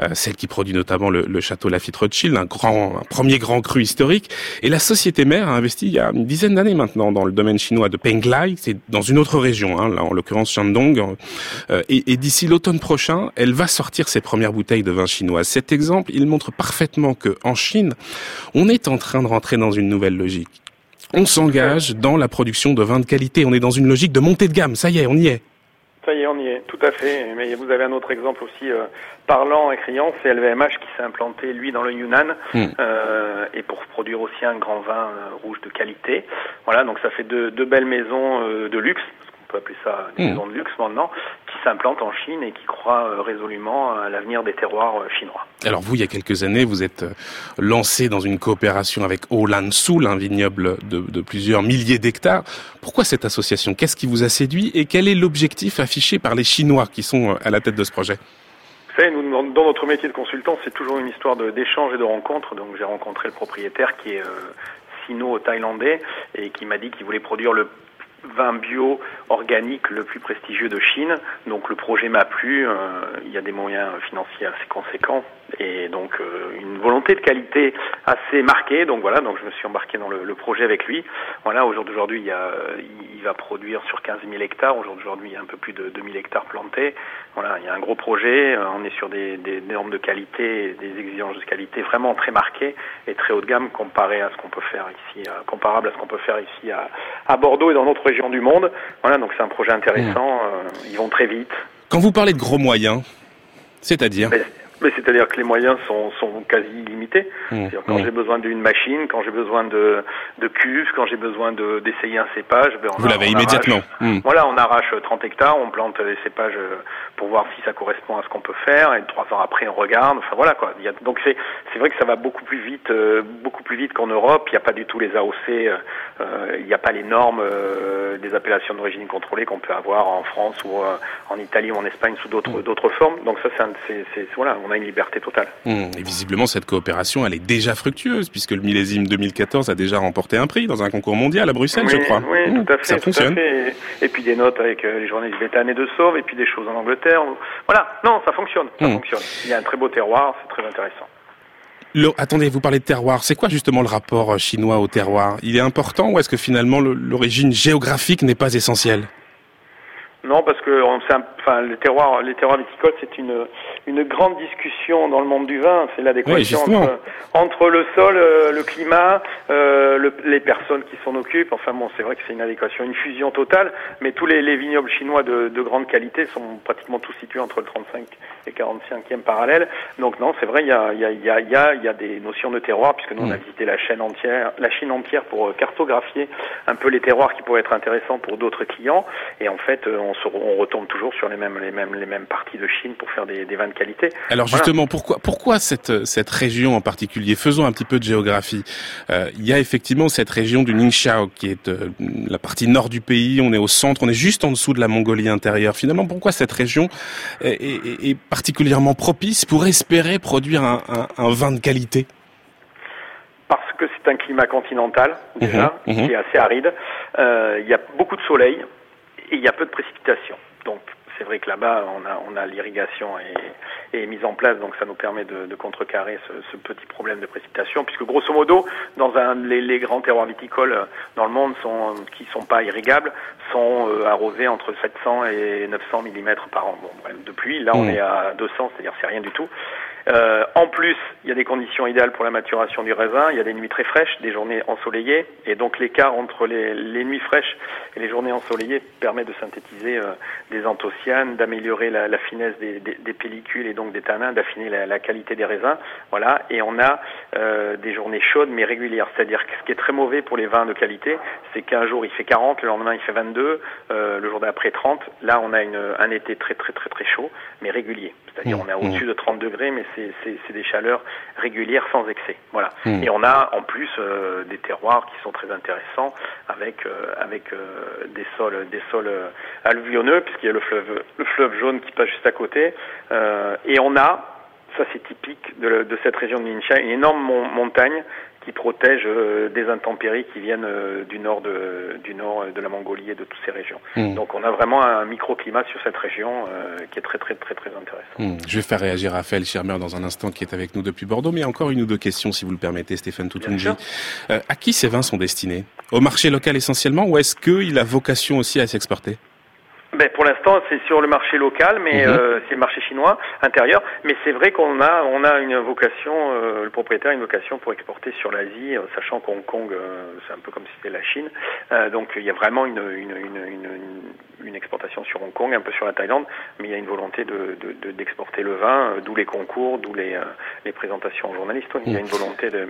Speaker 1: euh, celle qui produit notamment le, château Lafitte Rothschild, un grand, premier grand cru historique. Et la société mère a investi il y a une dizaine d'années maintenant dans le domaine chinois de Penglai, c'est dans une autre région, hein, là, en l'occurrence Shandong. Euh, et, et d'ici l'automne prochain, elle va sortir ses premières bouteilles de vin chinois. Cet exemple, il montre parfaitement que en Chine, on est en train de rentrer dans une nouvelle logique. On s'engage dans la production de vins de qualité. On est dans une logique de montée de gamme. Ça y est, on y est.
Speaker 8: Ça y est, on y est, tout à fait. Mais vous avez un autre exemple aussi euh, parlant et criant, c'est LVMH qui s'est implanté, lui, dans le Yunnan, hmm. euh, et pour produire aussi un grand vin euh, rouge de qualité. Voilà, donc ça fait deux, deux belles maisons de luxe, on peut appeler ça des hmm. maisons de luxe maintenant, qui s'implantent en Chine et qui croient euh, résolument à l'avenir des terroirs chinois.
Speaker 1: Alors vous, il y a quelques années, vous êtes lancé dans une coopération avec Olan Sul, un vignoble de, de plusieurs milliers d'hectares. Pourquoi cette association? Qu'est-ce qui vous a séduit et quel est l'objectif affiché par les Chinois qui sont à la tête de ce projet?
Speaker 8: Vous savez, nous, dans notre métier de consultant, c'est toujours une histoire d'échange et de rencontre. Donc j'ai rencontré le propriétaire qui est euh, sino-thaïlandais et qui m'a dit qu'il voulait produire le vin bio organique le plus prestigieux de Chine. Donc le projet m'a plu. Euh, il y a des moyens financiers assez conséquents et donc euh, une volonté de qualité assez marquée. Donc voilà, donc je me suis embarqué dans le, projet avec lui. Voilà, aujourd'hui, il, il va produire sur 15 000 hectares. Aujourd'hui, il y a un peu plus de 2000 hectares plantés. Voilà, il y a un gros projet. Euh, on est sur des, des normes de qualité, des exigences de qualité vraiment très marquées et très haut de gamme comparé à ce qu'on peut faire ici, comparable à ce qu'on peut faire ici à, à, Bordeaux et dans d'autres régions du monde. Voilà, donc c'est un projet intéressant. Mmh. ils vont très vite.
Speaker 1: Quand vous parlez de gros moyens, c'est-à-dire
Speaker 8: mais c'est-à-dire que les moyens sont, sont quasi illimités. Mmh. quand mmh. j'ai besoin d'une machine, quand j'ai besoin de, de cuves, quand j'ai besoin d'essayer un cépage,
Speaker 1: ben on Vous l'avez immédiatement.
Speaker 8: Mmh. Voilà, on arrache 30 hectares, on plante les cépages pour voir si ça correspond à ce qu'on peut faire, et trois ans après on regarde. Enfin voilà quoi. Il y a, donc c'est c'est vrai que ça va beaucoup plus vite, euh, beaucoup plus vite qu'en Europe. Il n'y a pas du tout les AOC, euh, euh, il n'y a pas les normes des appellations d'origine contrôlée qu'on peut avoir en France ou en Italie ou en Espagne sous d'autres d'autres formes. Donc ça c'est c'est voilà, on a une liberté totale.
Speaker 1: Mmh. Et visiblement, cette coopération, elle est déjà fructueuse, puisque le millésime 2014 a déjà remporté un prix dans un concours mondial à Bruxelles, je crois.
Speaker 8: Oui, mmh. tout à fait. Ça fonctionne. Et, puis des notes avec euh, les journalistes Béthane et de Sauve, et puis des choses en Angleterre. Voilà, non, ça fonctionne, ça mmh. fonctionne. Il y a un très beau terroir, c'est très intéressant.
Speaker 1: attendez, vous parlez de terroir. C'est quoi justement le rapport euh, chinois au terroir? Il est important ou est-ce que finalement l'origine géographique n'est pas essentielle?
Speaker 8: Non, parce que on, enfin, les terroirs, les terroirs viticoles, c'est une, une grande discussion dans le monde du vin. C'est l'adéquation entre, entre, le sol, euh, le climat, euh, le, les personnes qui s'en occupent. Enfin bon, c'est vrai que c'est une adéquation, une fusion totale. Mais tous les, les vignobles chinois de, de, grande qualité sont pratiquement tous situés entre le 35 et 45e parallèle. Donc non, c'est vrai, il y a, il y, a, il y, a, il y a des notions de terroir, puisque nous on a mm. visité la chaîne entière, la Chine entière pour euh, cartographier un peu les terroirs qui pourraient être intéressants pour d'autres clients. Et en fait, on, se, on retombe toujours sur les mêmes, les mêmes, les mêmes parties de Chine pour faire des, des vins de qualité.
Speaker 1: Alors justement, pourquoi, pourquoi cette, cette région en particulier? Faisons un petit peu de géographie. Euh, il y a effectivement cette région du Ningxiao qui est euh, la partie nord du pays. On est au centre, on est juste en dessous de la Mongolie intérieure. Finalement, pourquoi cette région est, est, est particulièrement propice pour espérer produire un, un, un vin de qualité?
Speaker 8: Parce que c'est un climat continental déjà, mmh, mmh. qui est assez aride. Euh, il y a beaucoup de soleil et il y a peu de précipitations. Donc c'est vrai que là-bas, on a, on a l'irrigation est, mise en place, donc ça nous permet de, de contrecarrer ce, ce, petit problème de précipitation, puisque grosso modo, dans un, les, les, grands terroirs viticoles dans le monde sont, qui sont pas irrigables sont euh, arrosés entre 700 et 900 mm par an. Bon, bref, de pluie, là on mmh. est à 200, c'est-à-dire c'est rien du tout. Euh, en plus, il y a des conditions idéales pour la maturation du raisin. Il y a des nuits très fraîches, des journées ensoleillées, et donc l'écart entre les, nuits fraîches et les journées ensoleillées permet de synthétiser euh, des anthocyanes, d'améliorer la, finesse des, pellicules et donc des tanins, d'affiner la, qualité des raisins. Voilà, et on a euh, des journées chaudes mais régulières. C'est-à-dire que ce qui est très mauvais pour les vins de qualité, c'est qu'un jour il fait 40, le lendemain il fait 22, euh, le jour d'après 30. Là, on a un été très très très très chaud, mais régulier. C'est-à-dire mmh, on est au-dessus mmh. de 30 degrés, mais c'est des chaleurs régulières sans excès. Voilà. Mmh. Et on a en plus euh, des terroirs qui sont très intéressants avec euh, avec euh, des sols des sols euh, alluvionneux puisqu'il y a le fleuve le fleuve jaune qui passe juste à côté. Euh, et on a ça c'est typique de, de, cette région de Ningxia, une énorme mon montagne qui protège euh, des intempéries qui viennent euh, du nord de, du nord de la Mongolie et de toutes ces régions. Mmh. Donc on a vraiment un microclimat sur cette région euh, qui est très très très très intéressant.
Speaker 1: Mmh. Je vais faire réagir Raphaël Schirmer dans un instant qui est avec nous depuis Bordeaux, mais encore une ou deux questions si vous le permettez Stéphane Toutounji. Euh, à qui ces vins sont destinés? Au marché local essentiellement ou est-ce qu'il a vocation aussi à s'exporter?
Speaker 8: Ben, pour l'instant, c'est sur le marché local, mais mmh. euh, c'est le marché chinois intérieur. Mais c'est vrai qu'on a, on a une vocation, euh, le propriétaire a une vocation pour exporter sur l'Asie, euh, sachant qu'Hong Kong, euh, c'est un peu comme si c'était la Chine. Euh, donc il y a vraiment une, une, une, une, exportation sur Hong Kong, un peu sur la Thaïlande, mais il y a une volonté de, d'exporter de, le vin, d'où les concours, d'où les, les présentations aux journalistes. Il y a une volonté de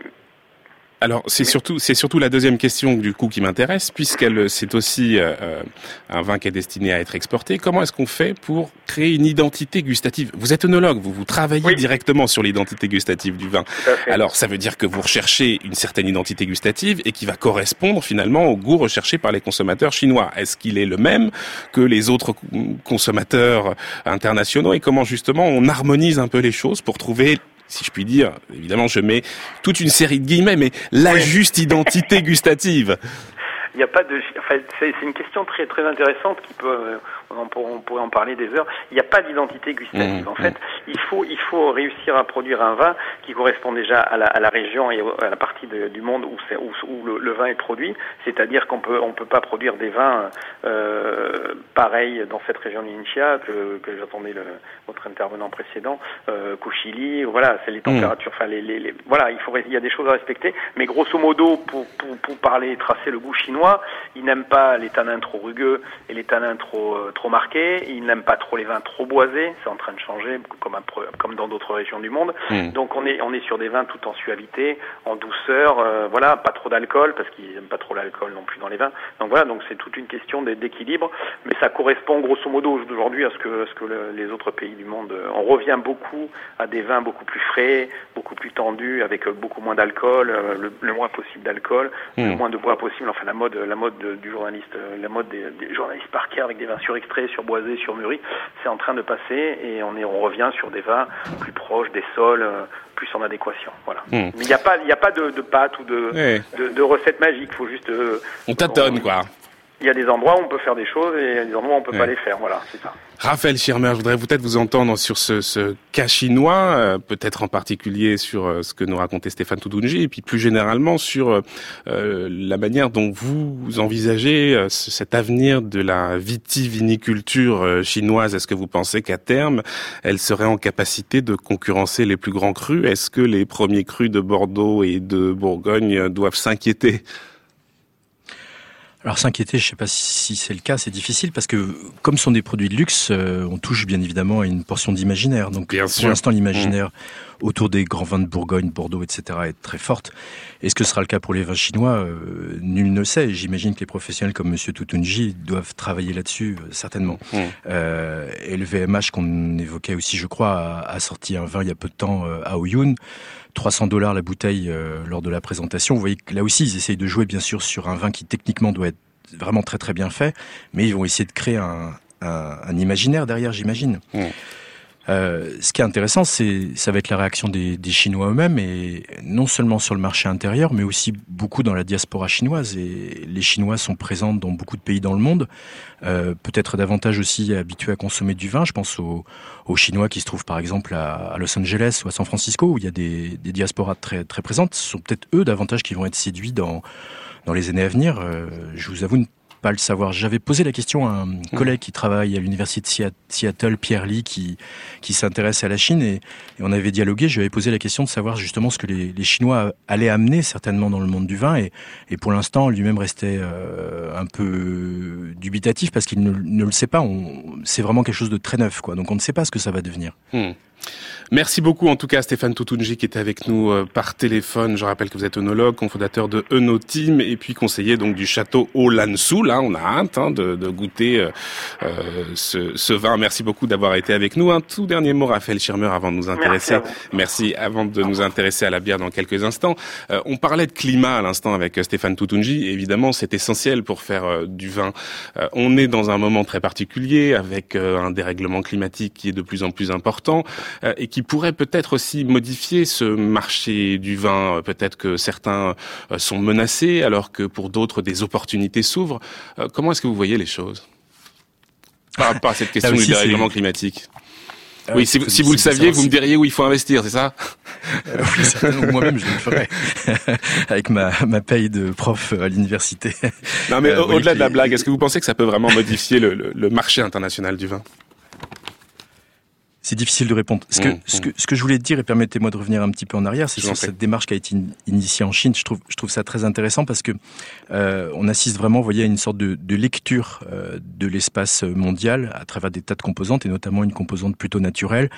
Speaker 1: alors c'est surtout c'est surtout la deuxième question du coup qui m'intéresse puisqu'elle c'est aussi euh, euh, un vin qui est destiné à être exporté. Comment est-ce qu'on fait pour créer une identité gustative? Vous êtes œnologue, vous vous travaillez oui. directement sur l'identité gustative du vin. Alors ça veut dire que vous recherchez une certaine identité gustative et qui va correspondre finalement au goût recherché par les consommateurs chinois. Est-ce qu'il est le même que les autres consommateurs internationaux? Et comment justement on harmonise un peu les choses pour trouver si je puis dire, évidemment je mets toute une série de guillemets, mais la juste identité gustative.
Speaker 8: Il n'y a pas de. Enfin, c'est une question très très intéressante qui peut. On, pourrait, on pourrait en parler des heures. Il n'y a pas d'identité gustative. Mmh, en fait, il faut il faut réussir à produire un vin qui correspond déjà à la, à la région et à la partie de, du monde où, où, où le, le, vin est produit. C'est-à-dire qu'on peut on peut pas produire des vins euh, pareils dans cette région d'Inchia que, que j'entendais votre intervenant précédent euh, qu'au Chili. Voilà, c'est les températures. Mmh. Enfin, les, les, les, voilà, il faut il y a des choses à respecter. Mais grosso modo, pour pour, pour parler tracer le goût chinois ils n'aiment pas les tanins trop rugueux et les tanins trop euh, trop marqués. Ils n'aiment pas trop les vins trop boisés. C'est en train de changer, comme un, comme dans d'autres régions du monde. Mmh. Donc on est on est sur des vins tout en suavité, en douceur. Euh, voilà, pas trop d'alcool parce qu'ils n'aiment pas trop l'alcool non plus dans les vins. Donc voilà, donc c'est toute une question d'équilibre, mais ça correspond grosso modo aujourd'hui à ce que ce que le, les autres pays du monde. Euh, on revient beaucoup à des vins beaucoup plus frais, beaucoup plus tendus, avec beaucoup moins d'alcool, le, le, moins possible d'alcool, mmh. le moins de bois possible. Enfin la mode, la mode du journaliste, la mode des, des journalistes parqués avec des vins surextraits, surboisés, surmûris, c'est en train de passer et on, est, on revient sur des vins plus proches des sols, plus en adéquation. Voilà. Mmh. Mais il n'y a pas, il n'y a pas de, de pâte ou de, oui. de, de recette magique. Il faut juste. Euh,
Speaker 1: on tâtonne, quoi
Speaker 8: il y a des endroits où on peut faire des choses et il y a des endroits où on peut ouais. pas les faire. Voilà, c'est ça.
Speaker 1: Raphaël Schirmer, je voudrais peut-être vous entendre sur ce, ce cas chinois, euh, peut-être en particulier sur euh, ce que nous racontait Stéphane Toudounji, et puis plus généralement sur euh, la manière dont vous envisagez euh, cet avenir de la vitiviniculture euh, chinoise. Est-ce que vous pensez qu'à terme, elle serait en capacité de concurrencer les plus grands crus? Est-ce que les premiers crus de Bordeaux et de Bourgogne doivent s'inquiéter?
Speaker 5: Alors s'inquiéter, je ne sais pas si c'est le cas, c'est difficile parce que comme ce sont des produits de luxe, euh, on touche bien évidemment à une portion d'imaginaire. Donc
Speaker 1: bien
Speaker 5: pour l'instant, l'imaginaire mmh. autour des grands vins de Bourgogne, Bordeaux, etc., est très forte. Est-ce que ce sera le cas pour les vins chinois? Euh, Nul ne sait. J'imagine que les professionnels comme Monsieur Tutunji doivent travailler là-dessus, euh, certainement. Mmh. Euh, et le VMH qu'on évoquait aussi, je crois, a, sorti un vin il y a peu de temps à Ouyun. 300 dollars la bouteille lors de la présentation. Vous voyez que là aussi, ils essayent de jouer bien sûr sur un vin qui techniquement doit être vraiment très très bien fait, mais ils vont essayer de créer un, imaginaire derrière, j'imagine. Mmh. Euh, ce qui est intéressant, c'est ça va être la réaction des, Chinois eux-mêmes, et non seulement sur le marché intérieur, mais aussi beaucoup dans la diaspora chinoise. Et les Chinois sont présents dans beaucoup de pays dans le monde, euh, peut-être davantage aussi habitués à consommer du vin. Je pense aux, Chinois qui se trouvent par exemple à, Los Angeles ou à San Francisco, où il y a des, diasporas très présentes. Ce sont peut-être eux davantage qui vont être séduits dans les années à venir. Euh, je vous avoue ne pas le savoir. J'avais posé la question à un mmh. collègue qui travaille à l'université de Seattle, Pierre Lee, qui, qui s'intéresse à la Chine, et, on avait dialogué. Je lui avais posé la question de savoir justement ce que les, Chinois allaient amener certainement dans le monde du vin, et, et pour l'instant, lui-même restait euh, un peu dubitatif parce qu'il ne, ne, le sait pas. C'est vraiment quelque chose de très neuf, quoi. Donc on ne sait pas ce que ça va devenir.
Speaker 1: Mmh. Merci beaucoup en tout cas Stéphane Toutounji qui était avec nous euh, par téléphone. Je rappelle que vous êtes œnologue, cofondateur de Eno Team et puis conseiller donc du château Olansou. Là, on a hâte hein, de, de, goûter euh, euh, ce, ce, vin. Merci beaucoup d'avoir été avec nous. Un tout dernier mot, Raphaël Schirmer, avant de nous intéresser. Merci, avant de nous intéresser à la bière dans quelques instants. on parlait de climat à l'instant avec Stéphane Toutounji. Évidemment, c'est essentiel pour faire du vin. on est dans un moment très particulier avec un dérèglement climatique qui est de plus en plus important et qui pourrait peut-être aussi modifier ce marché du vin. Peut-être que certains euh, sont menacés alors que pour d'autres des opportunités s'ouvrent. Euh, comment est-ce que vous voyez les choses? Par rapport à cette question du dérèglement climatique ah oui, si, si vous le saviez, vous me diriez où il faut investir, c'est ça?
Speaker 5: Euh, Oui, moi-même je le ferais avec ma, ma paye de prof à l'université.
Speaker 1: Non, mais au-delà de la blague, est-ce que vous pensez que ça peut vraiment modifier le, le marché international du vin?
Speaker 5: C'est difficile de répondre. Ce que, mmh, ce, mmh. que, ce que je voulais dire, et permettez-moi de revenir un petit peu en arrière, c'est sur cette démarche qui a été initiée en Chine. Je trouve, je trouve ça très intéressant parce que euh, on assiste vraiment, vous voyez, à une sorte de, de lecture euh, de l'espace mondial à travers des tas de composantes, et notamment une composante plutôt naturelle,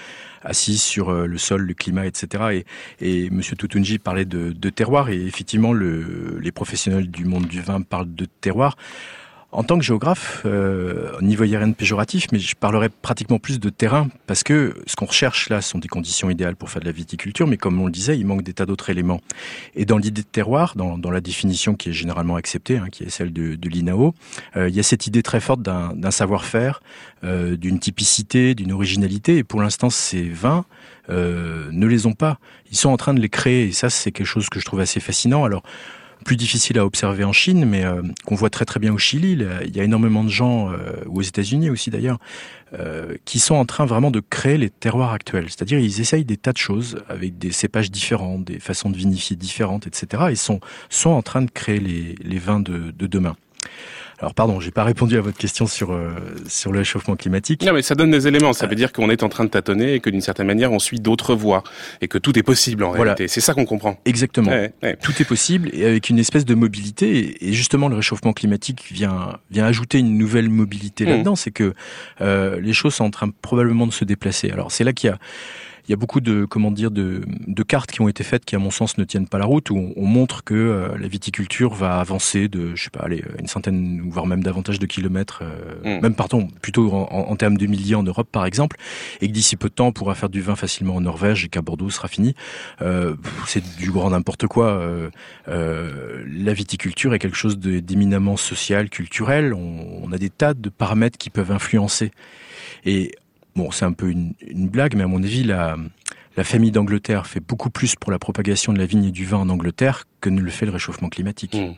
Speaker 5: assise sur euh, le sol, le climat, etc. Et, et Monsieur Tutunji parlait de, de terroir, et effectivement, le, les professionnels du monde du vin parlent de terroir. En tant que géographe, euh, niveau il rien de péjoratif, mais je parlerai pratiquement plus de terrain, parce que ce qu'on recherche là sont des conditions idéales pour faire de la viticulture, mais comme on le disait, il manque des tas d'autres éléments. Et dans l'idée de terroir, dans, dans, la définition qui est généralement acceptée, hein, qui est celle de, de l'INAO, euh, il y a cette idée très forte d'un savoir-faire, euh, d'une typicité, d'une originalité, et pour l'instant ces vins euh, ne les ont pas. Ils sont en train de les créer, et ça c'est quelque chose que je trouve assez fascinant. Alors plus difficile à observer en Chine, mais euh, qu'on voit très très bien au Chili. Il y a énormément de gens, euh, ou aux États-Unis aussi d'ailleurs, euh, qui sont en train vraiment de créer les terroirs actuels. C'est-à-dire ils essayent des tas de choses avec des cépages différents, des façons de vinifier différentes, etc. Et sont sont en train de créer les, les vins de, de demain. Alors pardon, j'ai pas répondu à votre question sur euh, sur le réchauffement climatique.
Speaker 1: Non, mais ça donne des éléments. Ça veut dire qu'on est en train de tâtonner et que d'une certaine manière, on suit d'autres voies et que tout est possible en réalité. C'est ça qu'on comprend.
Speaker 5: Exactement. Tout est possible et avec une espèce de mobilité. Et justement, le réchauffement climatique vient vient ajouter une nouvelle mobilité mmh. là-dedans. C'est que euh, les choses sont en train probablement de se déplacer. Alors c'est là qu'il y a il y a beaucoup de comment dire de, de, cartes qui ont été faites qui à mon sens ne tiennent pas la route où on, on montre que euh, la viticulture va avancer de je sais pas allez une centaine voire même davantage de kilomètres euh, mm. même pardon plutôt en, en, termes de milliers en Europe par exemple et que d'ici peu de temps on pourra faire du vin facilement en Norvège et qu'à Bordeaux sera fini. Euh, c'est du grand n'importe quoi euh, euh, la viticulture est quelque chose d'éminemment social culturel. On, on a des tas de paramètres qui peuvent influencer. Et Bon, c'est un peu une, blague, mais à mon avis, la, la famille d'Angleterre fait beaucoup plus pour la propagation de la vigne et du vin en Angleterre que ne le fait le réchauffement climatique.
Speaker 1: Hmm.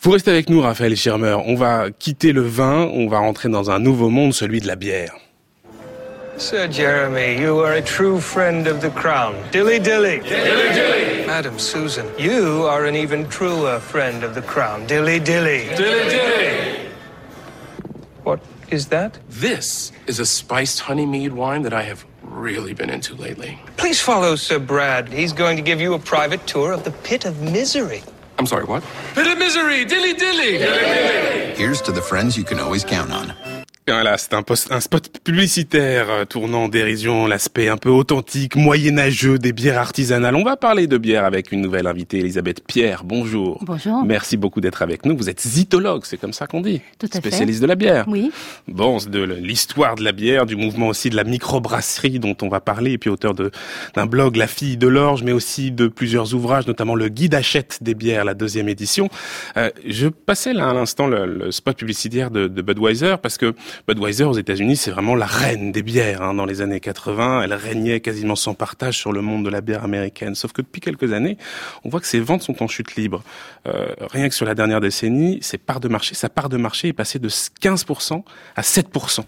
Speaker 1: Vous restez avec nous, Raphaël Schirmer. On va quitter le vin, on va rentrer dans un nouveau monde, celui de la bière. Sir Jeremy, you are a true friend of the crown. Dilly dilly. Dilly dilly. Madam Susan, you are an even truer friend of the crown. Dilly dilly. Dilly dilly. What is that? This is a spiced honey mead wine that I have really been into lately. Please follow Sir Brad. He's going to give you a private tour of the Pit of Misery. I'm sorry, what? Pit of Misery! Dilly dilly! dilly, dilly. Here's to the friends you can always count on. Voilà, c'est un, un, spot publicitaire euh, tournant en dérision l'aspect un peu authentique, moyenâgeux des bières artisanales. On va parler de bière avec une nouvelle invitée, Elisabeth Pierre. Bonjour.
Speaker 9: Bonjour.
Speaker 1: Merci beaucoup d'être avec nous. Vous êtes zytologue, c'est comme ça qu'on dit.
Speaker 9: Tout à
Speaker 1: Spécialiste de la bière.
Speaker 9: Oui.
Speaker 1: Bon, de l'histoire de la bière, du mouvement aussi de la microbrasserie dont on va parler, et puis auteur d'un blog La fille de l'orge, mais aussi de plusieurs ouvrages, notamment le guide achète des bières, la deuxième édition. Euh, je passais là à l'instant le, le, spot publicitaire de, de Budweiser parce que Budweiser aux États-Unis, c'est vraiment la reine des bières. Hein. Dans les années 80, elle régnait quasiment sans partage sur le monde de la bière américaine. Sauf que depuis quelques années, on voit que ses ventes sont en chute libre. Euh, rien que sur la dernière décennie, sa part de marché est passée de 15% à 7%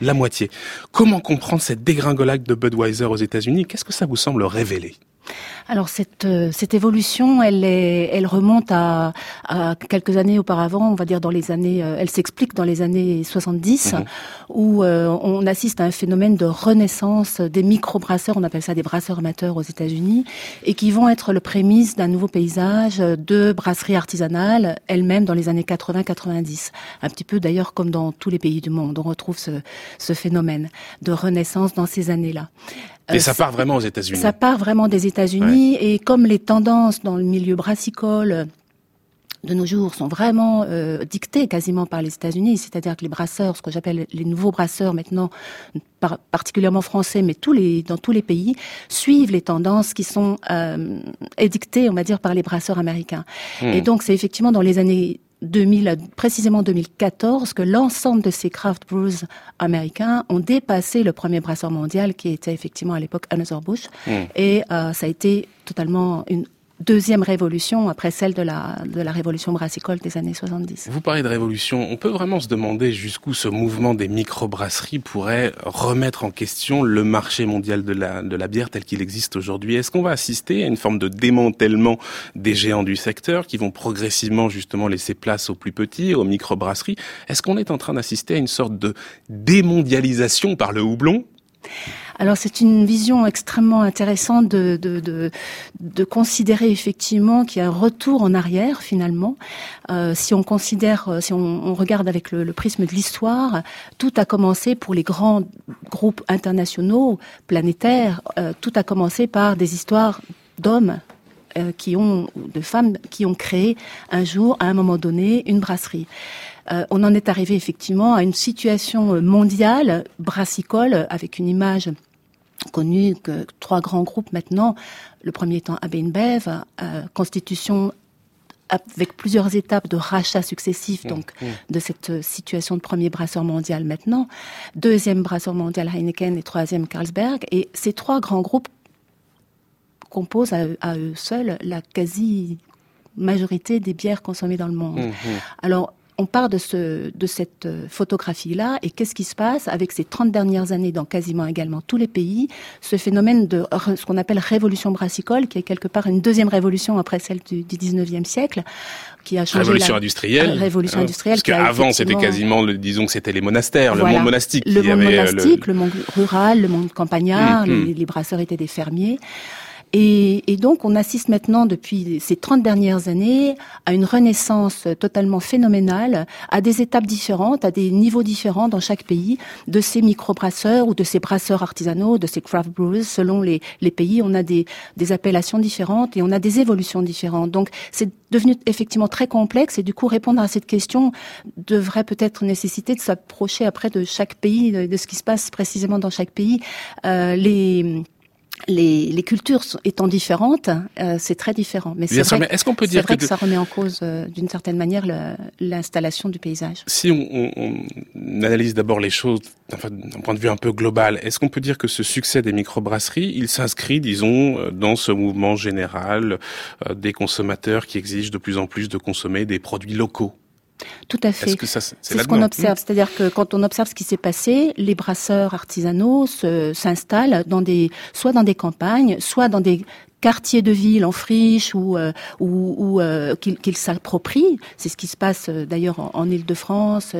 Speaker 1: la moitié. Comment comprendre cette dégringolade de Budweiser aux États-Unis? Qu'est-ce que ça vous semble révéler?
Speaker 9: Alors cette, euh, cette évolution, elle, est, elle remonte à, à, quelques années auparavant, on va dire dans les années, euh, elle s'explique dans les années 70, mhm. où euh, on assiste à un phénomène de renaissance des micro-brasseurs, on appelle ça des brasseurs amateurs aux États-Unis, et qui vont être le prémisse d'un nouveau paysage de brasserie artisanale, elle-même dans les années 80-90. Un petit peu d'ailleurs comme dans tous les pays du monde, on retrouve ce, ce phénomène de renaissance dans ces années-là.
Speaker 1: Et ça part vraiment aux États-Unis.
Speaker 9: Ça part vraiment des États-Unis et comme les tendances dans le milieu brassicole de nos jours sont vraiment euh, dictées quasiment par les États-Unis, c'est-à-dire que les brasseurs, ce que j'appelle les nouveaux brasseurs maintenant, particulièrement français, mais tous les dans tous les pays, suivent les tendances qui sont euh, édictées, on va dire, par les brasseurs américains. Hmm. Et donc c'est effectivement dans les années 2000, précisément 2014, que l'ensemble de ces craft brews américains ont dépassé le premier brasseur mondial qui était effectivement à l'époque Anheuser-Busch. Hmm. Et euh, ça a été totalement une deuxième révolution après celle de la, de la révolution brassicole des années 70.
Speaker 1: Vous parlez de révolution, on peut vraiment se demander jusqu'où ce mouvement des microbrasseries pourrait remettre en question le marché mondial de la, de la bière tel qu'il existe aujourd'hui. Est-ce qu'on va assister à une forme de démantèlement des géants du secteur qui vont progressivement justement laisser place aux plus petits, aux microbrasseries? Est-ce qu'on est en train d'assister à une sorte de démondialisation par le houblon?
Speaker 9: Alors c'est une vision extrêmement intéressante de, de, de, de considérer effectivement qu'il y a un retour en arrière finalement. Euh, si on considère, euh, si on, regarde avec le, prisme de l'histoire, tout a commencé pour les grands groupes internationaux, planétaires, euh, tout a commencé par des histoires d'hommes qui ont, de femmes qui ont créé un jour, à un moment donné, une brasserie. Euh, on en est arrivé effectivement à une situation mondiale brassicole avec une image connue que trois grands groupes maintenant, le premier étant AB InBev, euh, constitution avec plusieurs étapes de rachat successifs, mmh, donc mmh. de cette situation de premier brasseur mondial maintenant, deuxième brasseur mondial Heineken et troisième Carlsberg. Et ces trois grands groupes composent à, eux seuls la quasi majorité des bières consommées dans le monde. Mmh, Alors, on part de, ce, de cette euh, photographie-là et qu'est-ce qui se passe avec ces 30 dernières années dans quasiment également tous les pays, ce phénomène de ce qu'on appelle révolution brassicole, qui est quelque part une deuxième révolution après celle du, du 19e siècle, qui a changé
Speaker 1: révolution la industrielle.
Speaker 9: révolution industrielle.
Speaker 1: Parce qu'avant, c'était quasiment, le, disons que c'était les monastères, le monde monastique.
Speaker 9: Le monde euh, monastique, le... monde rural, le monde campagnard, hum. Les, les brasseurs étaient des fermiers. Et, et, donc, on assiste maintenant, depuis ces 30 dernières années, à une renaissance totalement phénoménale, à des étapes différentes, à des niveaux différents dans chaque pays, de ces microbrasseurs ou de ces brasseurs artisanaux, de ces craft brewers, selon les, les pays. On a des, des appellations différentes et on a des évolutions différentes. Donc, c'est devenu effectivement très complexe et du coup, répondre à cette question devrait peut-être nécessiter de s'approcher après de chaque pays, de, ce qui se passe précisément dans chaque pays. Euh, les les, les, cultures étant différentes, euh, c'est très différent. Mais c'est vrai, est-ce qu'on peut dire que, ça remet en cause, euh, d'une certaine manière, l'installation du paysage
Speaker 1: Si on, on, analyse d'abord les choses enfin, d'un point de vue un peu global, est-ce qu'on peut dire que ce succès des microbrasseries, il s'inscrit, disons, euh, dans ce mouvement général euh, des consommateurs qui exigent de plus en plus de consommer des produits locaux?
Speaker 9: Tout à fait. C'est ce qu'on observe. C'est-à-dire que quand on observe ce qui s'est passé, les brasseurs artisanaux s'installent dans des, soit dans des campagnes, soit dans des quartier de ville en friche ou, euh, ou, euh, qu'il s'approprie. C'est ce qui se passe euh, d'ailleurs en, en Ile-de-France.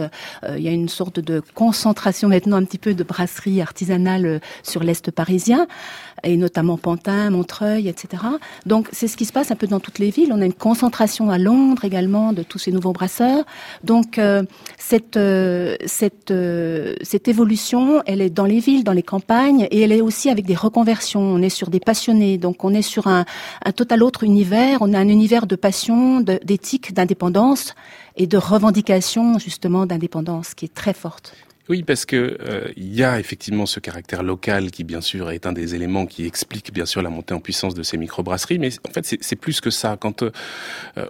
Speaker 9: il y a une sorte de concentration maintenant un petit peu de brasserie artisanale sur l'Est parisien et notamment Pantin, Montreuil, etc. Donc c'est ce qui se passe un peu dans toutes les villes. On a une concentration à Londres également de tous ces nouveaux brasseurs. Donc cette cette cette évolution, elle est dans les villes, dans les campagnes, et elle est aussi avec des reconversions. On est sur des passionnés, donc on est sur un, total autre univers. On a un univers de passion, d'éthique, d'indépendance et de revendication justement d'indépendance qui est très forte.
Speaker 1: Oui, parce que euh, il y a effectivement ce caractère local qui, bien sûr, est un des éléments qui explique bien sûr la montée en puissance de ces microbrasseries. Mais en fait, c'est plus que ça. Quand euh,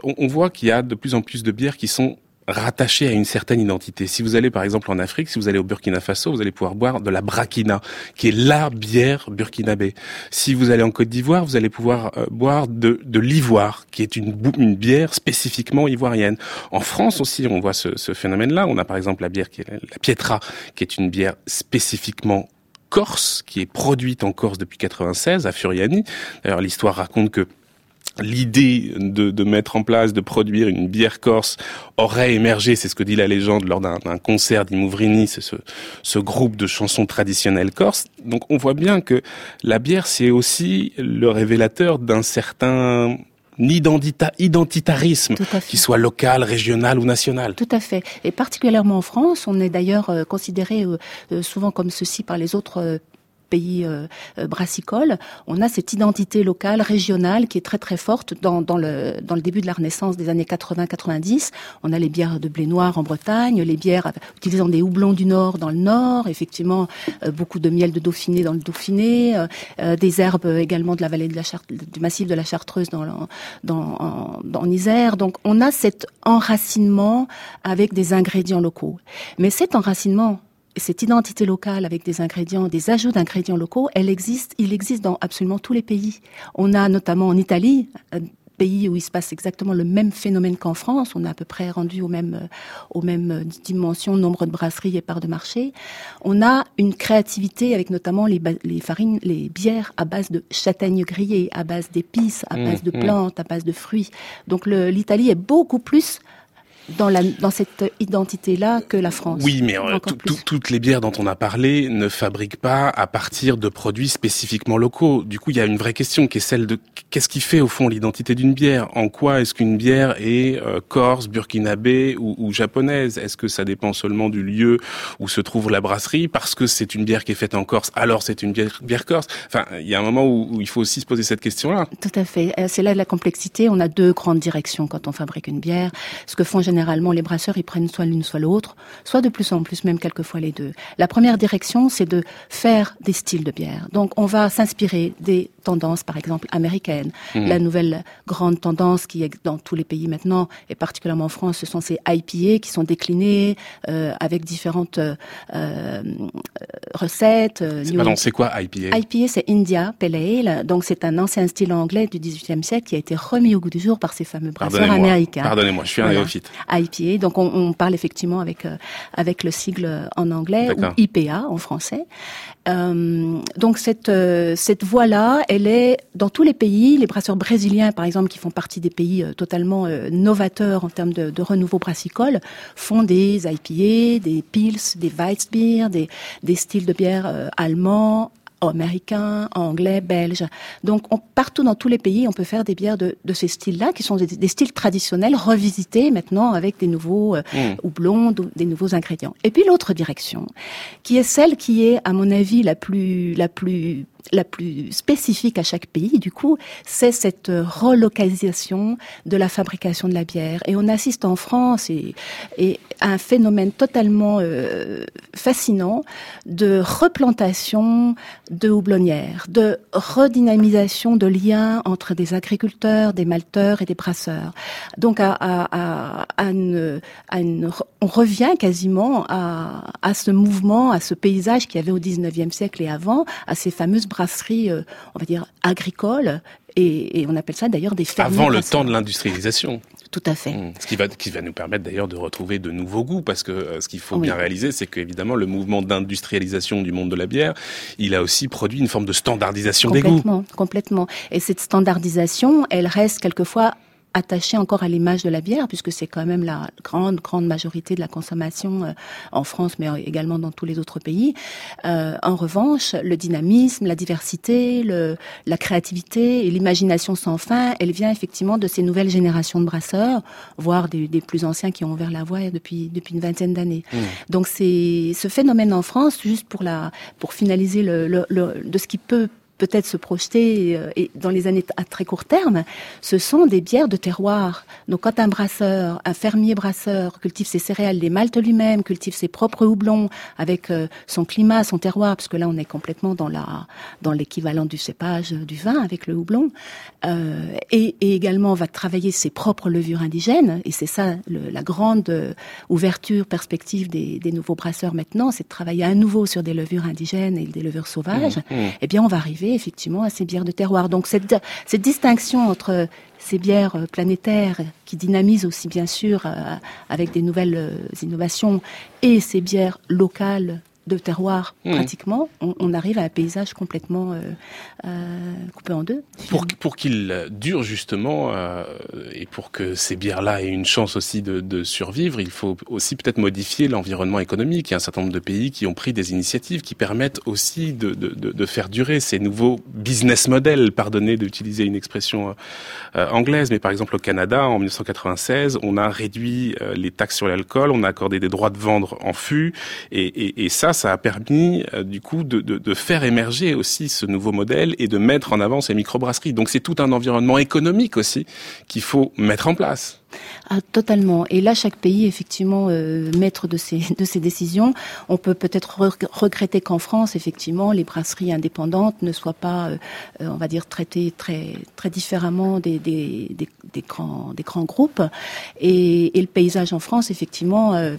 Speaker 1: on, on, voit qu'il y a de plus en plus de bières qui sont rattaché à une certaine identité. Si vous allez par exemple en Afrique, si vous allez au Burkina Faso, vous allez pouvoir boire de la Brakina, qui est la bière burkinabé. Si vous allez en Côte d'Ivoire, vous allez pouvoir euh, boire de, de l'ivoire, qui est une, une bière spécifiquement ivoirienne. En France aussi, on voit ce, ce phénomène-là. On a par exemple la bière qui est la Pietra, qui est une bière spécifiquement corse, qui est produite en Corse depuis 96 à Furiani. D'ailleurs, l'histoire raconte que l'idée de, de, mettre en place, de produire une bière corse aurait émergé, c'est ce que dit la légende, lors d'un concert d'Imouvrini, c'est ce, ce, groupe de chansons traditionnelles corse. Donc on voit bien que la bière, c'est aussi le révélateur d'un certain identitarisme, qui soit local, régional ou national.
Speaker 9: Tout à fait. Et particulièrement en France, on est d'ailleurs euh, considéré euh, euh, souvent comme ceci par les autres pays euh, euh, brassicole, on a cette identité locale, régionale, qui est très très forte dans, dans, le, dans le début de la Renaissance des années 80-90. On a les bières de blé noir en Bretagne, les bières utilisant des houblons du Nord dans le Nord, effectivement euh, beaucoup de miel de Dauphiné dans le Dauphiné, des herbes également de la vallée de la du massif de la Chartreuse dans, dans, en, dans Isère. Donc on a cet enracinement avec des ingrédients locaux. Mais cet enracinement, cette identité locale avec des ingrédients, des ajouts d'ingrédients locaux, elle existe, il existe dans absolument tous les pays. On a notamment en Italie, un pays où il se passe exactement le même phénomène qu'en France. On a à peu près rendu au même, aux mêmes dimensions, nombre de brasseries et parts de marché. On a une créativité avec notamment les, les farines, les bières à base de châtaignes grillées, à base d'épices, à base de mmh, mmh. plantes, à base de fruits. Donc l'Italie est beaucoup plus dans, la, dans cette identité-là que la France.
Speaker 1: Oui, mais euh, toutes les bières dont on a parlé ne fabriquent pas à partir de produits spécifiquement locaux. Du coup, il y a une vraie question qui est celle de qu'est-ce qui fait au fond l'identité d'une bière? En quoi est-ce qu'une bière est euh, corse, burkinabé ou, ou japonaise? Est-ce que ça dépend seulement du lieu où se trouve la brasserie? Parce que c'est une bière qui est faite en Corse, alors c'est une bière, bière, corse Enfin, il y a un moment où, où il faut aussi se poser cette question-là.
Speaker 9: Tout à fait. Euh, c'est là la complexité. On a deux grandes directions quand on fabrique une bière. Ce que font généralement les brasseurs, ils prennent soit l'une soit l'autre, soit de plus en plus même quelquefois les deux. La première direction, c'est de faire des styles de bière. Donc on va s'inspirer des tendances, par exemple, américaines. Mmh. La nouvelle grande tendance qui est dans tous les pays maintenant, et particulièrement en France, ce sont ces IPA qui sont déclinés euh, avec différentes euh, euh recettes.
Speaker 1: Euh, c'est quoi IPA
Speaker 9: IPA, c'est India Pale Ale. Donc c'est un ancien style anglais du XVIIIe siècle qui a été remis au goût du jour par ces fameux brasseurs américains.
Speaker 1: Pardonnez-moi, je suis un néophyte.
Speaker 9: IPA donc on, on parle effectivement avec euh, avec le sigle en anglais ou IPA en français. Euh, donc cette euh, cette voie-là, elle est dans tous les pays. Les brasseurs brésiliens, par exemple, qui font partie des pays euh, totalement novateurs en termes de, de, renouveau brassicole, font des IPA, des pils, des Weissbier, des des styles de bière allemands, américain, anglais, belge. Donc on, partout dans tous les pays, on peut faire des bières de, de ces styles-là, qui sont des, styles traditionnels revisités maintenant avec des nouveaux euh, mmh. houblons, des nouveaux ingrédients. Et puis l'autre direction, qui est celle qui est, à mon avis, la plus la plus la plus spécifique à chaque pays, du coup, c'est cette relocalisation de la fabrication de la bière. Et on assiste en France et, et à un phénomène totalement euh, fascinant de replantation de houblonnières, de redynamisation de liens entre des agriculteurs, des malteurs et des brasseurs. Donc, à, à, à, une, une, on revient quasiment à, à ce mouvement, à ce paysage qu'il y avait au 19e siècle et avant, à ces fameuses brasseries, on va dire, agricoles, et, et on appelle ça d'ailleurs des fermes.
Speaker 1: Avant le temps de l'industrialisation.
Speaker 9: Tout à fait.
Speaker 1: Mmh. Ce qui va, qui va nous permettre d'ailleurs de retrouver de nouveaux goûts, parce que euh, ce qu'il faut bien réaliser, c'est qu'évidemment le mouvement d'industrialisation du monde de la bière, il a aussi produit une forme de standardisation des goûts.
Speaker 9: Complètement, complètement. Et cette standardisation, elle reste quelquefois attaché encore à l'image de la bière, puisque c'est quand même la grande, grande majorité de la consommation euh, en France, mais également dans tous les autres pays. Euh, en revanche, le dynamisme, la diversité, le, la créativité et l'imagination sans fin, elle vient effectivement de ces nouvelles générations de brasseurs, voire des, des plus anciens qui ont ouvert la voie depuis, depuis une vingtaine d'années. Mmh. Donc c'est ce phénomène en France, juste pour la, pour finaliser le, le, le de ce qui peut peut-être se projeter euh, et dans les années à très court terme, ce sont des bières de terroir. Donc quand un brasseur, un fermier brasseur cultive ses céréales, les maltes lui-même, cultive ses propres houblons avec euh, son climat, son terroir, parce que là on est complètement dans la dans l'équivalent du cépage euh, du vin avec le houblon, euh, et, et, également va travailler ses propres levures indigènes. Et c'est ça le, la grande ouverture perspective des, des nouveaux brasseurs maintenant, c'est de travailler à nouveau sur des levures indigènes et des levures sauvages. Mmh, mmh. Eh bien on va arriver effectivement à ces bières de terroir. Donc cette, distinction entre ces bières planétaires qui dynamisent aussi bien sûr euh, avec des nouvelles euh, innovations et ces bières locales de terroir mmh. pratiquement, on, on, arrive à un paysage complètement euh, euh, coupé en deux.
Speaker 1: Pour, pour qu'il dure justement euh, et pour que ces bières-là aient une chance aussi de, de survivre, il faut aussi peut-être modifier l'environnement économique. Il y a un certain nombre de pays qui ont pris des initiatives qui permettent aussi de, de, de faire durer ces nouveaux business models. Pardonnez d'utiliser une expression anglaise, mais par exemple au Canada, en 1996, on a réduit les taxes sur l'alcool, on a accordé des droits de vendre en fût, et, et, et ça, ça a permis euh, du coup de, de, de, faire émerger aussi ce nouveau modèle et de mettre en avant ces microbrasseries. Donc c'est tout un environnement économique aussi qu'il faut mettre en place.
Speaker 9: Ah, totalement. Et là, chaque pays, effectivement, euh, maître de ces, de ces décisions. On peut peut-être regretter qu'en France, effectivement, les brasseries indépendantes ne soient pas, euh, euh, on va dire, traitées très, très différemment des, des, des, des grands, des grands groupes. Et, et, le paysage en France, effectivement, euh,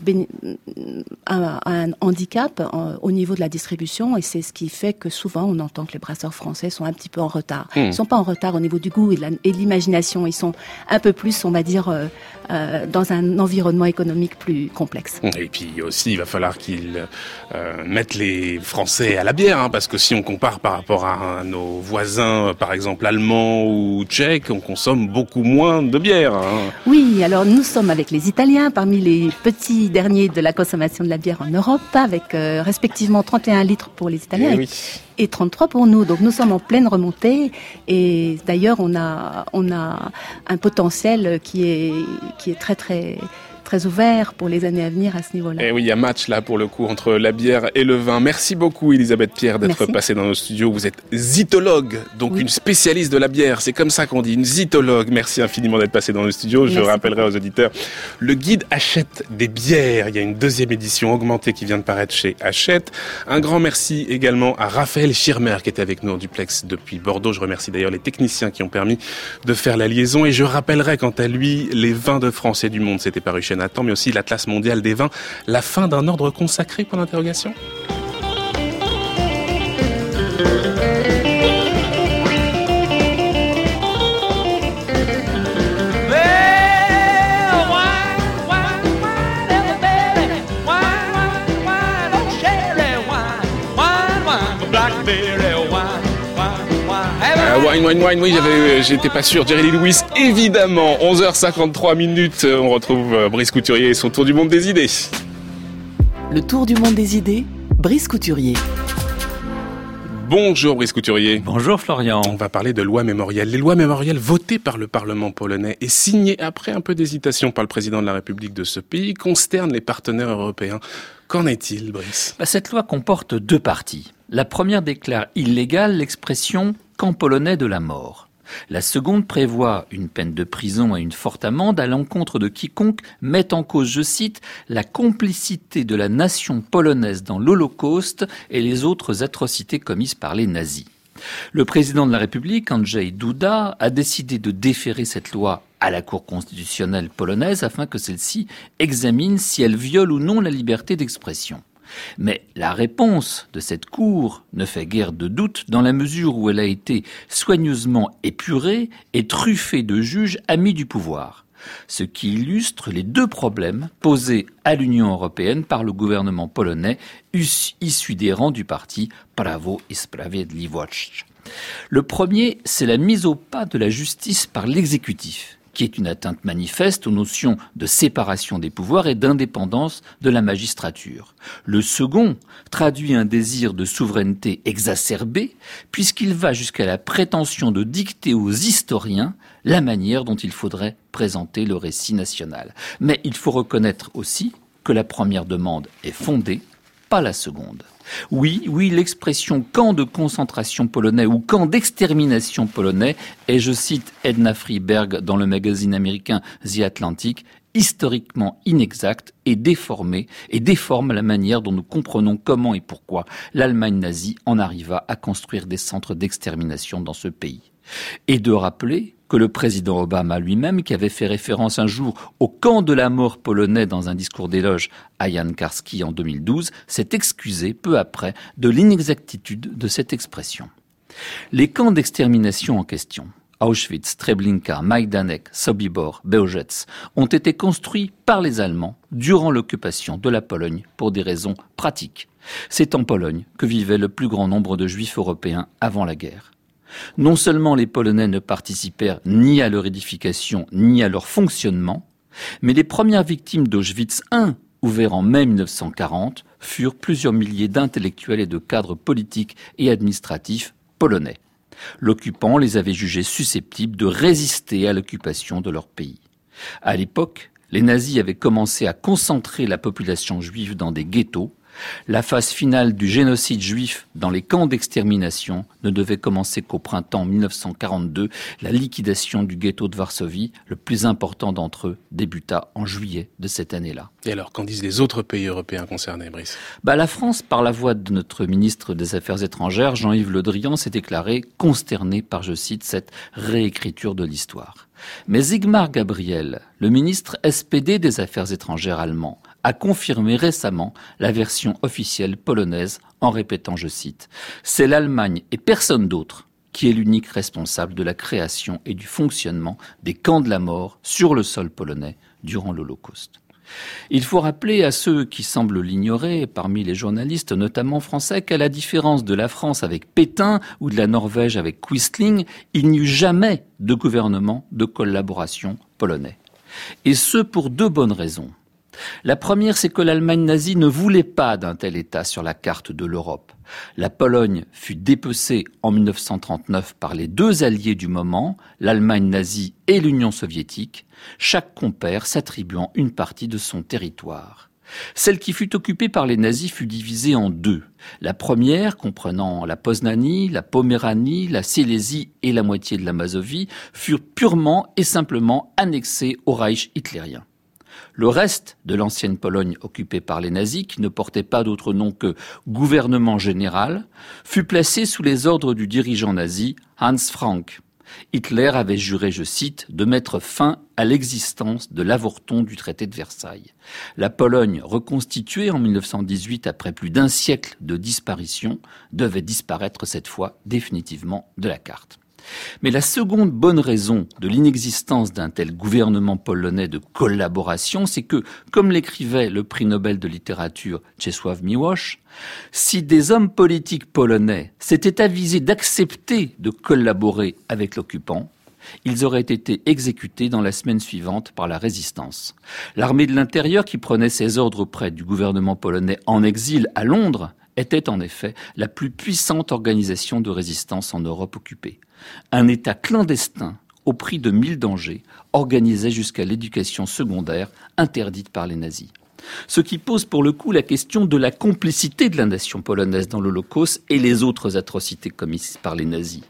Speaker 9: a, a, un handicap en, au niveau de la distribution. Et c'est ce qui fait que souvent, on entend que les brasseurs français sont un petit peu en retard. Mmh. Ils sont pas en retard au niveau du goût et de l'imagination. Ils sont un peu plus, on va dire, euh, dans un environnement économique plus complexe.
Speaker 1: Et puis aussi, il va falloir qu'ils euh, mettent les Français à la bière, hein, parce que si on compare par rapport à, à nos voisins, par exemple allemands ou tchèques, on consomme beaucoup moins de bière. Hein.
Speaker 9: Oui, alors nous sommes avec les Italiens parmi les petits derniers de la consommation de la bière en Europe, avec euh, respectivement 31 litres pour les Italiens.
Speaker 1: Et, oui
Speaker 9: et 33 pour nous. Donc nous sommes en pleine remontée et d'ailleurs on a on a un potentiel qui est qui est très très très ouvert pour les années à venir à ce niveau-là.
Speaker 1: Et eh oui, il y a match là pour le coup entre la bière et le vin. Merci beaucoup Elisabeth Pierre d'être passée dans nos studios. Vous êtes zitologue, donc oui. une spécialiste de la bière. C'est comme ça qu'on dit, une zitologue. Merci infiniment d'être passée dans nos studios. Merci. Je rappellerai aux auditeurs, le guide Hachette des bières. Il y a une deuxième édition augmentée qui vient de paraître chez Hachette. Un grand merci également à Raphaël Schirmer qui était avec nous en duplex depuis Bordeaux. Je remercie d'ailleurs les techniciens qui ont permis de faire la liaison et je rappellerai quant à lui les vins de France et du monde. C'était paru chez Nathan, mais aussi l'Atlas mondial des vins. La fin d'un ordre consacré, point d'interrogation Wine, wine, wine, oui, j'avais, j'étais pas sûr. Jerry Lee Lewis, évidemment. 11h53 minutes. On retrouve Brice Couturier et son tour du monde des idées.
Speaker 10: Le tour du monde des idées, Brice Couturier.
Speaker 1: Bonjour Brice Couturier.
Speaker 11: Bonjour Florian.
Speaker 1: On va parler de lois mémorielles. Les lois mémorielles votées par le Parlement polonais et signées après un peu d'hésitation par le président de la République de ce pays concernent les partenaires européens. Qu'en est-il, Brice?
Speaker 11: Bah, Cette loi comporte deux parties. La première déclare illégale l'expression camp polonais de la mort. La seconde prévoit une peine de prison et une forte amende à l'encontre de quiconque met en cause, je cite, la complicité de la nation polonaise dans l'Holocauste et les autres atrocités commises par les nazis. Le président de la République, Andrzej Duda, a décidé de déférer cette loi à la Cour constitutionnelle polonaise afin que celle-ci examine si elle viole ou non la liberté d'expression. Mais la réponse de cette Cour ne fait guère de doute dans la mesure où elle a été soigneusement épurée et truffée de juges amis du pouvoir, ce qui illustre les deux problèmes posés à l'Union européenne par le gouvernement polonais issu des rangs du parti Prawo i Sprawiedliwość. Le premier, c'est la mise au pas de la justice par l'exécutif qui est une atteinte manifeste aux notions de séparation des pouvoirs et d'indépendance de la magistrature. Le second traduit un désir de souveraineté exacerbé, puisqu'il va jusqu'à la prétention de dicter aux historiens la manière dont il faudrait présenter le récit national. Mais il faut reconnaître aussi que la première demande est fondée, pas la seconde. Oui, oui, l'expression camp de concentration polonais ou camp d'extermination polonais est, je cite Edna Freeberg dans le magazine américain The Atlantic, historiquement inexacte et déformée et déforme la manière dont nous comprenons comment et pourquoi l'Allemagne nazie en arriva à construire des centres d'extermination dans ce pays. Et de rappeler que le président Obama lui-même, qui avait fait référence un jour au camp de la mort polonais dans un discours d'éloge à Jan Karski en 2012, s'est excusé peu après de l'inexactitude de cette expression. Les camps d'extermination en question, Auschwitz, Treblinka, Majdanek, Sobibor, Beojetz, ont été construits par les Allemands durant l'occupation de la Pologne pour des raisons pratiques. C'est en Pologne que vivait le plus grand nombre de juifs européens avant la guerre. Non seulement les Polonais ne participèrent ni à leur édification ni à leur fonctionnement, mais les premières victimes d'Auschwitz I, ouvert en mai 1940, furent plusieurs milliers d'intellectuels et de cadres politiques et administratifs polonais. L'occupant les avait jugés susceptibles de résister à l'occupation de leur pays. À l'époque, les nazis avaient commencé à concentrer la population juive dans des ghettos, la phase finale du génocide juif dans les camps d'extermination ne devait commencer qu'au printemps 1942. La liquidation du ghetto de Varsovie, le plus important d'entre eux, débuta en juillet de cette année-là.
Speaker 1: Et alors, qu'en disent les autres pays européens concernés, Brice?
Speaker 11: Bah, La France, par la voix de notre ministre des Affaires étrangères, Jean-Yves Le Drian, s'est déclaré consterné par, je cite, cette réécriture de l'histoire. Mais Zygmar Gabriel, le ministre SPD des Affaires étrangères allemand, a confirmé récemment la version officielle polonaise en répétant, je cite, C'est l'Allemagne et personne d'autre qui est l'unique responsable de la création et du fonctionnement des camps de la mort sur le sol polonais durant l'Holocauste. Il faut rappeler à ceux qui semblent l'ignorer, parmi les journalistes, notamment français, qu'à la différence de la France avec Pétain ou de la Norvège avec Quisling, il n'y eut jamais de gouvernement de collaboration polonais. Et ce pour deux bonnes raisons. La première, c'est que l'Allemagne nazie ne voulait pas d'un tel État sur la carte de l'Europe. La Pologne fut dépecée en 1939 par les deux alliés du moment, l'Allemagne nazie et l'Union soviétique, chaque compère s'attribuant une partie de son territoire. Celle qui fut occupée par les nazis fut divisée en deux. La première, comprenant la Poznanie, la Poméranie, la Silésie et la moitié de la Mazovie, furent purement et simplement annexées au Reich hitlérien. Le reste de l'ancienne Pologne occupée par les nazis, qui ne portait pas d'autre nom que gouvernement général, fut placé sous les ordres du dirigeant nazi Hans Frank. Hitler avait juré, je cite, de mettre fin à l'existence de l'avorton du traité de Versailles. La Pologne, reconstituée en 1918 après plus d'un siècle de disparition, devait disparaître cette fois définitivement de la carte. Mais la seconde bonne raison de l'inexistence d'un tel gouvernement polonais de collaboration, c'est que, comme l'écrivait le prix Nobel de littérature Czesław Miłosz, si des hommes politiques polonais s'étaient avisés d'accepter de collaborer avec l'occupant, ils auraient été exécutés dans la semaine suivante par la résistance. L'armée de l'intérieur, qui prenait ses ordres auprès du gouvernement polonais en exil à Londres, était en effet la plus puissante organisation de résistance en Europe occupée. Un État clandestin, au prix de mille dangers, organisait jusqu'à l'éducation secondaire interdite par les nazis. Ce qui pose pour le coup la question de la complicité de la nation polonaise dans l'Holocauste et les autres atrocités commises par les nazis.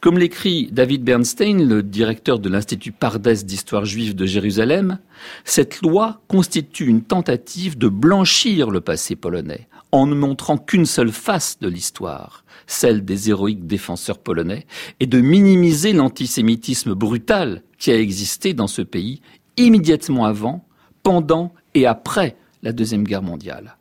Speaker 11: Comme l'écrit David Bernstein, le directeur de l'Institut Pardès d'histoire juive de Jérusalem, cette loi constitue une tentative de blanchir le passé polonais en ne montrant qu'une seule face de l'histoire, celle des héroïques défenseurs polonais, et de minimiser l'antisémitisme brutal qui a existé dans ce pays immédiatement avant, pendant et après la Deuxième Guerre mondiale.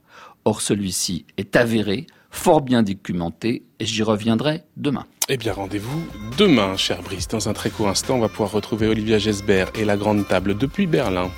Speaker 11: Or celui-ci est avéré, fort bien documenté, et j'y reviendrai demain.
Speaker 1: Eh bien, rendez-vous demain, cher Brice. Dans un très court instant, on va pouvoir retrouver Olivia Gesbert et la grande table depuis Berlin.